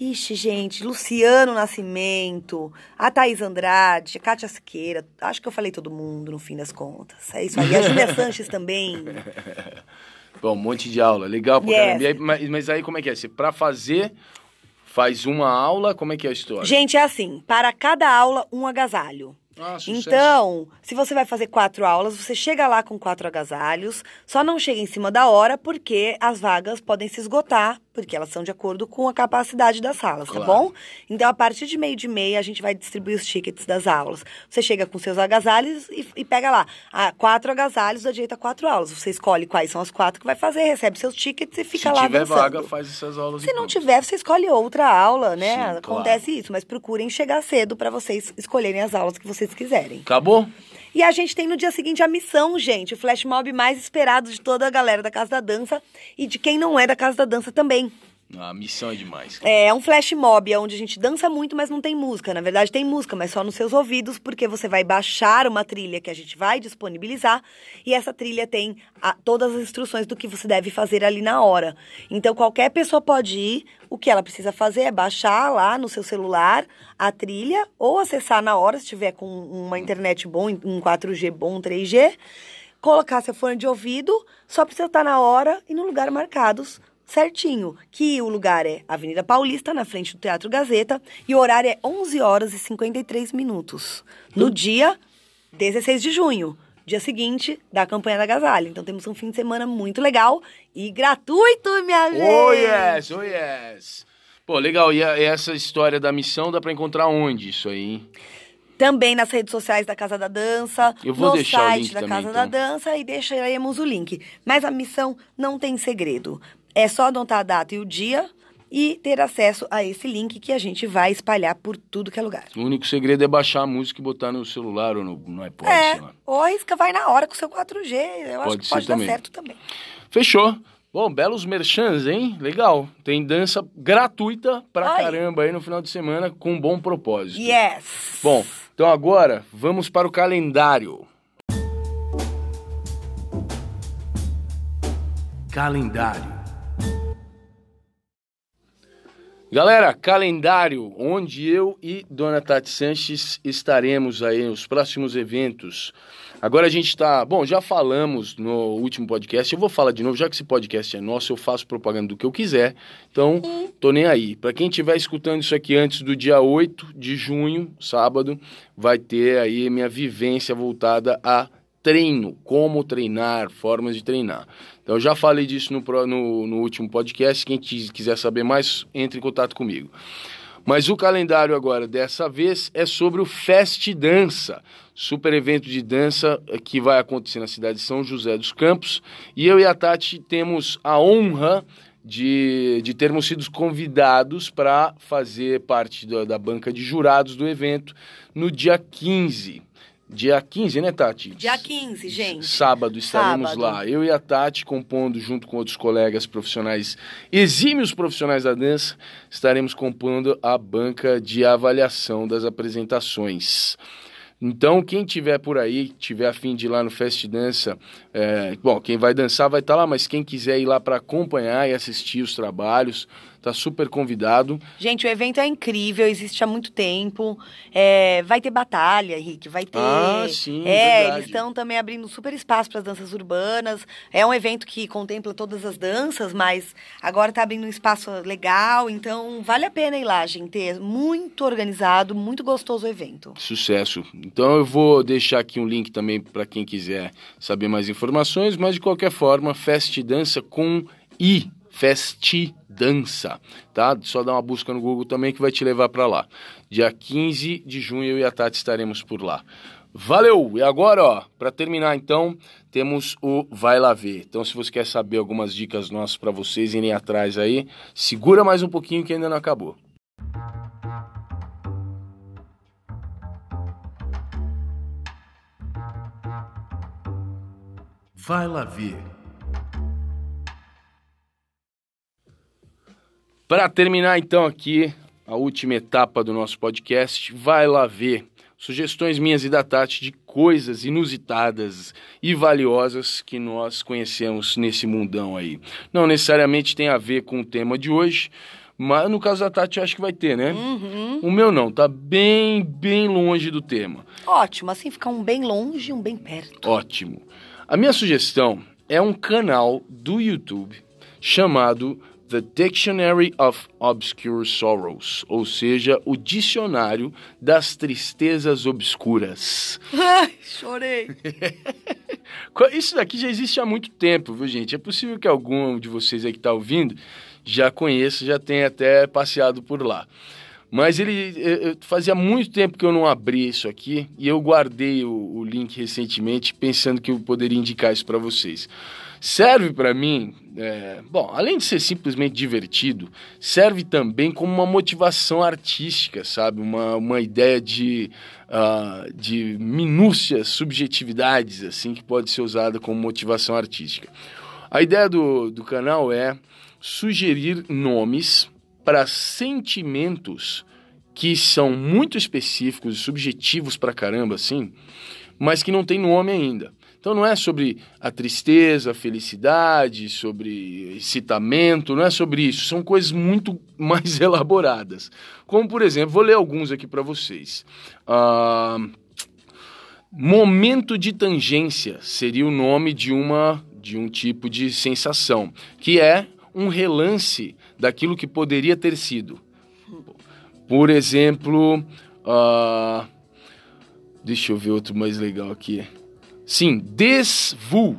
Ixi, gente, Luciano Nascimento, a Thaís Andrade, a Kátia Siqueira. Acho que eu falei todo mundo, no fim das contas. É isso aí. A Júlia Sanches também. Bom, um monte de aula. Legal pra Yes. caramba. Aí, mas, mas aí como é que é? Pra fazer, faz uma aula, como é que é a história? Gente, é assim, para cada aula, um agasalho. Ah. Então, se você vai fazer quatro aulas, você chega lá com quatro agasalhos, só não chega em cima da hora, porque as vagas podem se esgotar, porque elas são de acordo com a capacidade das salas, tá Claro. bom? Então, a partir de meio de meia, a gente vai distribuir os tickets das aulas. Você chega com seus agasalhos e, e pega lá, ah, quatro agasalhos dá direito a quatro aulas. Você escolhe quais são as quatro que vai fazer, recebe seus tickets e fica Se lá tiver dançando. vaga, faz essas aulas. Se não campo. tiver, você escolhe outra aula, né? Sim, Acontece isso, mas procurem chegar cedo para vocês escolherem as aulas que vocês quiserem. Acabou? E a gente tem no dia seguinte a missão, gente, o flash mob mais esperado de toda a galera da Casa da Dança e de quem não é da Casa da Dança também. A missão é demais. É um flash mob, é onde a gente dança muito, mas não tem música. Na verdade, tem música, mas só nos seus ouvidos, porque você vai baixar uma trilha que a gente vai disponibilizar e essa trilha tem a- todas as instruções do que você deve fazer ali na hora. Então, qualquer pessoa pode ir. O que ela precisa fazer é baixar lá no seu celular a trilha ou acessar na hora, se tiver com uma internet bom, um 4G bom, um 3G. Colocar seu fone de ouvido, só precisa estar na hora e no lugar marcados certinho, que o lugar é Avenida Paulista, na frente do Teatro Gazeta, e o horário é 11 horas e 53 minutos, no dia 16 de junho, dia seguinte da campanha da Agasalho. Então temos um fim de semana muito legal e gratuito, minha gente! Oh yes, oh yes. Pô, legal. E, a- e essa história da missão dá pra encontrar onde isso aí, hein? Também nas redes sociais da Casa da Dança, no site da também, Casa da então. Dança e deixaremos o link. Mas a missão não tem segredo. É só anotar a data e o dia e ter acesso a esse link que a gente vai espalhar por tudo que é lugar. O único segredo é baixar a música e botar no celular ou no, no iPod, é, sei lá. ou arrisca vai na hora com o seu 4G. Eu acho Pode que ser pode dar também. certo também. Fechou. Bom, belos merchans, hein? Legal. Tem dança gratuita pra Ai. caramba aí no final de semana com um bom propósito. Yes! Bom, então agora vamos para o calendário. Calendário. Galera, calendário onde eu e Dona Tati Sanches estaremos aí nos próximos eventos. Agora a gente está. Bom, já falamos no último podcast, eu vou falar de novo, já que esse podcast é nosso, eu faço propaganda do que eu quiser. Então, tô nem aí. Para quem estiver escutando isso aqui antes do dia 8 de junho, sábado, vai ter aí minha vivência voltada a treino, como treinar, formas de treinar. Eu já falei disso no, no, no último podcast. Quem quis- quiser saber mais, entre em contato comigo. Mas o calendário agora, dessa vez, é sobre o Fest Dança, super evento de dança eh, que vai acontecer na cidade de São José dos Campos. E eu e a Tati temos a honra de, de termos sido convidados para fazer parte da, da banca de jurados do evento no dia 15. Dia 15, né, Tati? Dia 15, gente. Sábado estaremos Sábado. lá. Eu e a Tati, compondo junto com outros colegas profissionais, exímios profissionais da dança, estaremos compondo a banca de avaliação das apresentações. Então, quem tiver por aí, tiver afim de ir lá no Fest Dança, é, bom, quem vai dançar vai estar tá lá, mas quem quiser ir lá para acompanhar e assistir os trabalhos, Tá super convidado. Gente, o evento é incrível, existe há muito tempo. É, vai ter batalha, Henrique, vai ter. Ah, sim. É, verdade. eles estão também abrindo super espaço para as danças urbanas. É um evento que contempla todas as danças, mas agora está abrindo um espaço legal, então vale a pena ir lá, gente. É muito organizado, muito gostoso o evento. Sucesso. Então eu vou deixar aqui um link também para quem quiser saber mais informações, mas de qualquer forma, Fest Dança com I Festidança, tá? Só dá uma busca no Google também que vai te levar para lá. Dia 15 de junho eu e a Tati estaremos por lá. Valeu! E agora, ó, para terminar então, temos o Vai Lá Ver. Então, se você quer saber algumas dicas nossas para vocês irem atrás aí, segura mais um pouquinho que ainda não acabou. Vai Lá Ver. Para terminar então aqui a última etapa do nosso podcast, vai lá ver sugestões minhas e da Tati de coisas inusitadas e valiosas que nós conhecemos nesse mundão aí. Não necessariamente tem a ver com o tema de hoje, mas no caso da Tati eu acho que vai ter, né? Uhum. O meu não, tá bem, bem longe do tema. Ótimo, assim fica um bem longe e um bem perto. Ótimo. A minha sugestão é um canal do YouTube chamado The Dictionary of Obscure Sorrows, ou seja, o dicionário das tristezas obscuras. Ai, chorei. Isso daqui já existe há muito tempo, viu, gente? É possível que algum de vocês aí que está ouvindo já conheça, já tenha até passeado por lá. Mas ele fazia muito tempo que eu não abri isso aqui e eu guardei o, o link recentemente pensando que eu poderia indicar isso para vocês serve para mim, é, bom, além de ser simplesmente divertido, serve também como uma motivação artística, sabe? Uma, uma ideia de, uh, de minúcias, subjetividades, assim, que pode ser usada como motivação artística. A ideia do, do canal é sugerir nomes para sentimentos que são muito específicos e subjetivos para caramba, assim, mas que não tem nome ainda. Então não é sobre a tristeza, a felicidade, sobre excitamento, não é sobre isso. São coisas muito mais elaboradas. Como, por exemplo, vou ler alguns aqui para vocês. Uh, momento de tangência seria o nome de, uma, de um tipo de sensação, que é um relance daquilo que poderia ter sido. Por exemplo, uh, deixa eu ver outro mais legal aqui. Sim, desvu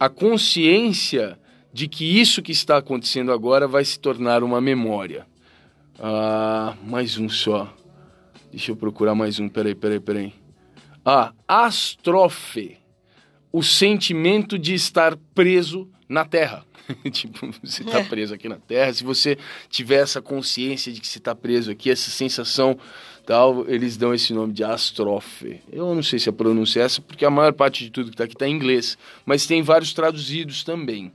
a consciência de que isso que está acontecendo agora vai se tornar uma memória. Ah, mais um só. Deixa eu procurar mais um. Peraí, peraí, peraí. Ah, astrofe. O sentimento de estar preso na Terra. tipo, você está é. preso aqui na Terra. Se você tiver essa consciência de que você está preso aqui, essa sensação tal, eles dão esse nome de astrofe. Eu não sei se a pronúncia é essa, porque a maior parte de tudo que está aqui está em inglês, mas tem vários traduzidos também.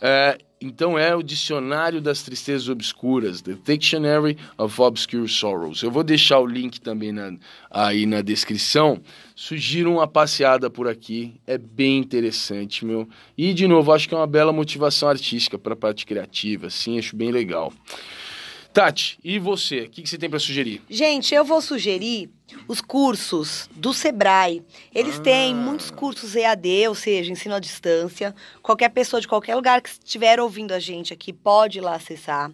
É, então é o Dicionário das Tristezas Obscuras, The Dictionary of Obscure Sorrows. Eu vou deixar o link também na, aí na descrição. Sugiro uma passeada por aqui, é bem interessante, meu. E, de novo, acho que é uma bela motivação artística para a parte criativa, assim, acho bem legal. Tati, e você? O que, que você tem para sugerir? Gente, eu vou sugerir os cursos do Sebrae. Eles ah. têm muitos cursos EAD, ou seja, ensino à distância. Qualquer pessoa de qualquer lugar que estiver ouvindo a gente aqui pode ir lá acessar.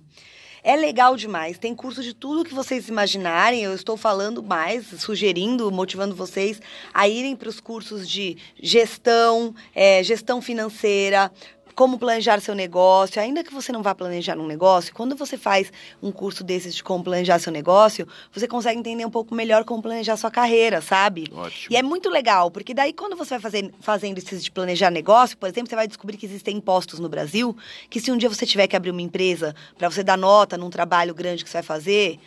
É legal demais. Tem curso de tudo que vocês imaginarem. Eu estou falando mais, sugerindo, motivando vocês a irem para os cursos de gestão, é, gestão financeira, como planejar seu negócio, ainda que você não vá planejar um negócio, quando você faz um curso desses de como planejar seu negócio, você consegue entender um pouco melhor como planejar sua carreira, sabe? Ótimo. E é muito legal, porque daí quando você vai fazer, fazendo esses de planejar negócio, por exemplo, você vai descobrir que existem impostos no Brasil, que se um dia você tiver que abrir uma empresa para você dar nota num trabalho grande que você vai fazer,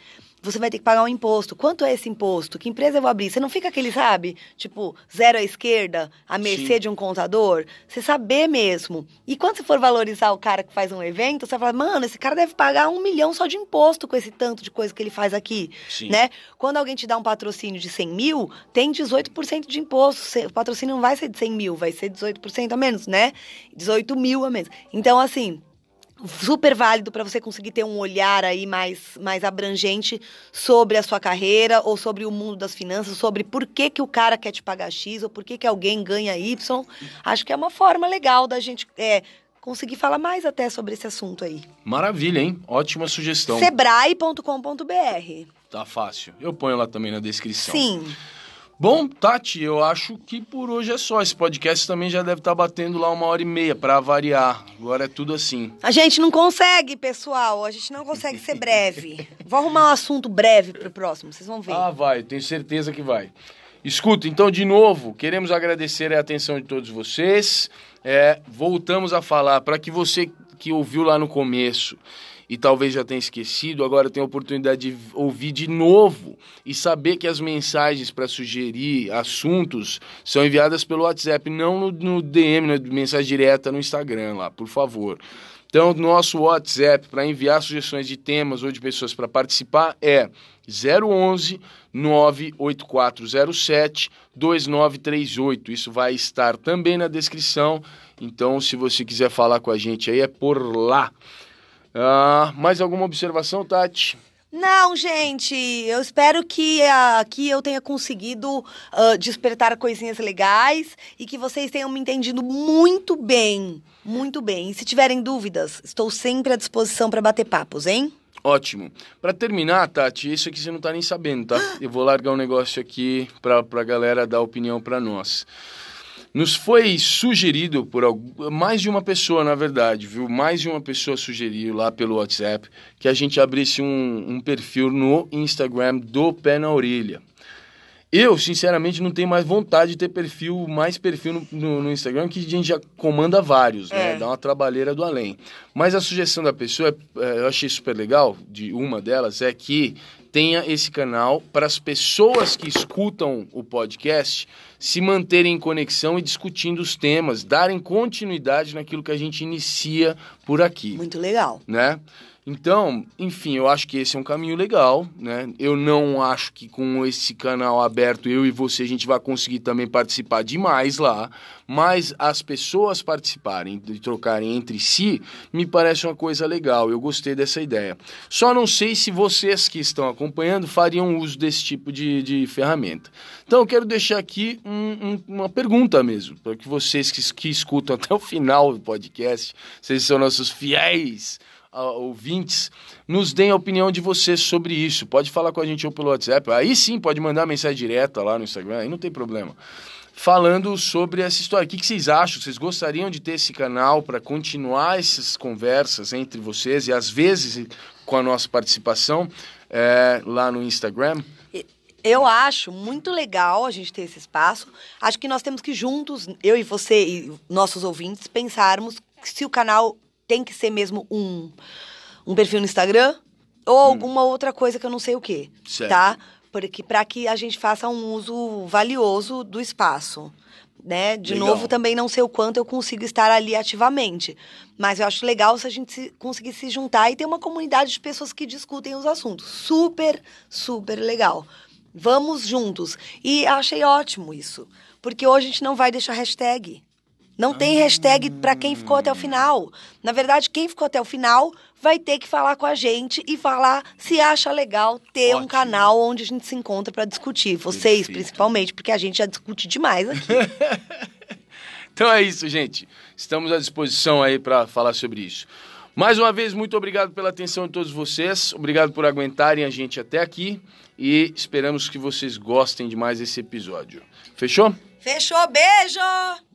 você vai ter que pagar um imposto. Quanto é esse imposto? Que empresa eu vou abrir? Você não fica aquele, sabe? Tipo, zero à esquerda, à mercê Sim. de um contador. Você saber mesmo. E quando você for valorizar o cara que faz um evento, você vai falar, mano, esse cara deve pagar um milhão só de imposto com esse tanto de coisa que ele faz aqui. Sim. Né? Quando alguém te dá um patrocínio de 100 mil, tem 18% de imposto. O patrocínio não vai ser de 100 mil, vai ser 18% a menos, né? 18 mil a menos. Então, assim, super válido para você conseguir ter um olhar aí mais, mais abrangente sobre a sua carreira ou sobre o mundo das finanças, sobre por que, que o cara quer te pagar X ou por que, que alguém ganha Y. Acho que é uma forma legal da gente é, conseguir falar mais até sobre esse assunto aí. Maravilha, hein? Ótima sugestão. Sebrae.com.br. Tá fácil. Eu ponho lá também na descrição. Sim. Bom, Tati, eu acho que por hoje é só. Esse podcast também já deve estar batendo lá uma hora e meia para variar. Agora é tudo assim. A gente não consegue, pessoal. A gente não consegue ser breve. Vou arrumar um assunto breve pro próximo, vocês vão ver. Ah, vai, tenho certeza que vai. Escuta, então, de novo, queremos agradecer a atenção de todos vocês. É, voltamos a falar para que você que ouviu lá no começo e talvez já tenha esquecido, agora tem a oportunidade de ouvir de novo e saber que as mensagens para sugerir assuntos são enviadas pelo WhatsApp, não no, no DM, na mensagem direta no Instagram lá, por favor. Então, nosso WhatsApp para enviar sugestões de temas ou de pessoas para participar é 011 98407 2938. Isso vai estar também na descrição. Então, se você quiser falar com a gente aí, é por lá. Ah, mais alguma observação, Tati? Não, gente, eu espero que aqui eu tenha conseguido ah, despertar coisinhas legais e que vocês tenham me entendido muito bem, muito bem. E se tiverem dúvidas, estou sempre à disposição para bater papos, hein? Ótimo. Para terminar, Tati, isso aqui você não tá nem sabendo, tá? Eu vou largar um negócio aqui pra, pra galera dar opinião para nós. Nos foi sugerido por mais de uma pessoa, na verdade, viu? Mais de uma pessoa sugeriu lá pelo WhatsApp que a gente abrisse um, um perfil no Instagram do Pé na Orelha. Eu, sinceramente, não tenho mais vontade de ter perfil, mais perfil no, no- no Instagram, que a gente já comanda vários, né? É. Dá uma trabalheira do além. Mas a sugestão da pessoa, é, eu achei super legal, de uma delas, é que tenha esse canal para as pessoas que escutam o podcast se manterem em conexão e discutindo os temas, darem continuidade naquilo que a gente inicia por aqui Muito legal. né? Então, enfim, eu acho que esse é um caminho legal, né? Eu não acho que com esse canal aberto, eu e você, a gente vai conseguir também participar demais lá, mas as pessoas participarem e trocarem entre si, me parece uma coisa legal, eu gostei dessa ideia. Só não sei se vocês que estão acompanhando fariam uso desse tipo de, de ferramenta. Então, eu quero deixar aqui um- um- uma pergunta mesmo, para que vocês que, que escutam até o final do podcast, vocês são nossos fiéis ah, ouvintes, nos deem a opinião de vocês sobre isso. Pode falar com a gente ou pelo WhatsApp. Aí sim, pode mandar mensagem direta lá no Instagram, aí não tem problema. Falando sobre essa história. O que, que vocês acham? Vocês gostariam de ter esse canal para continuar essas conversas entre vocês e às vezes com a nossa participação eh, lá no Instagram? Eu acho muito legal a gente ter esse espaço. Acho que nós temos que juntos, eu e você e nossos ouvintes, pensarmos se o canal tem que ser mesmo um, um perfil no Instagram ou alguma outra coisa que eu não sei o quê, Certo. tá? Porque para que a gente faça um uso valioso do espaço. Né? De Legal. novo, também não sei o quanto eu consigo estar ali ativamente. Mas eu acho legal se a gente se- conseguir se juntar e ter uma comunidade de pessoas que discutem os assuntos. Super, super legal. Vamos juntos. E achei ótimo isso. Porque hoje a gente não vai deixar hashtag. Não tem hashtag para quem ficou até o final. Na verdade, quem ficou até o final vai ter que falar com a gente e falar se acha legal ter um Ótimo. canal onde a gente se encontra para discutir. Vocês, Perfeito. principalmente, porque a gente já discute demais aqui. Então é isso, gente. Estamos à disposição aí para falar sobre isso. Mais uma vez, muito obrigado pela atenção de todos vocês. Obrigado por aguentarem a gente até aqui. E esperamos que vocês gostem de mais esse episódio. Fechou? Fechou, beijo!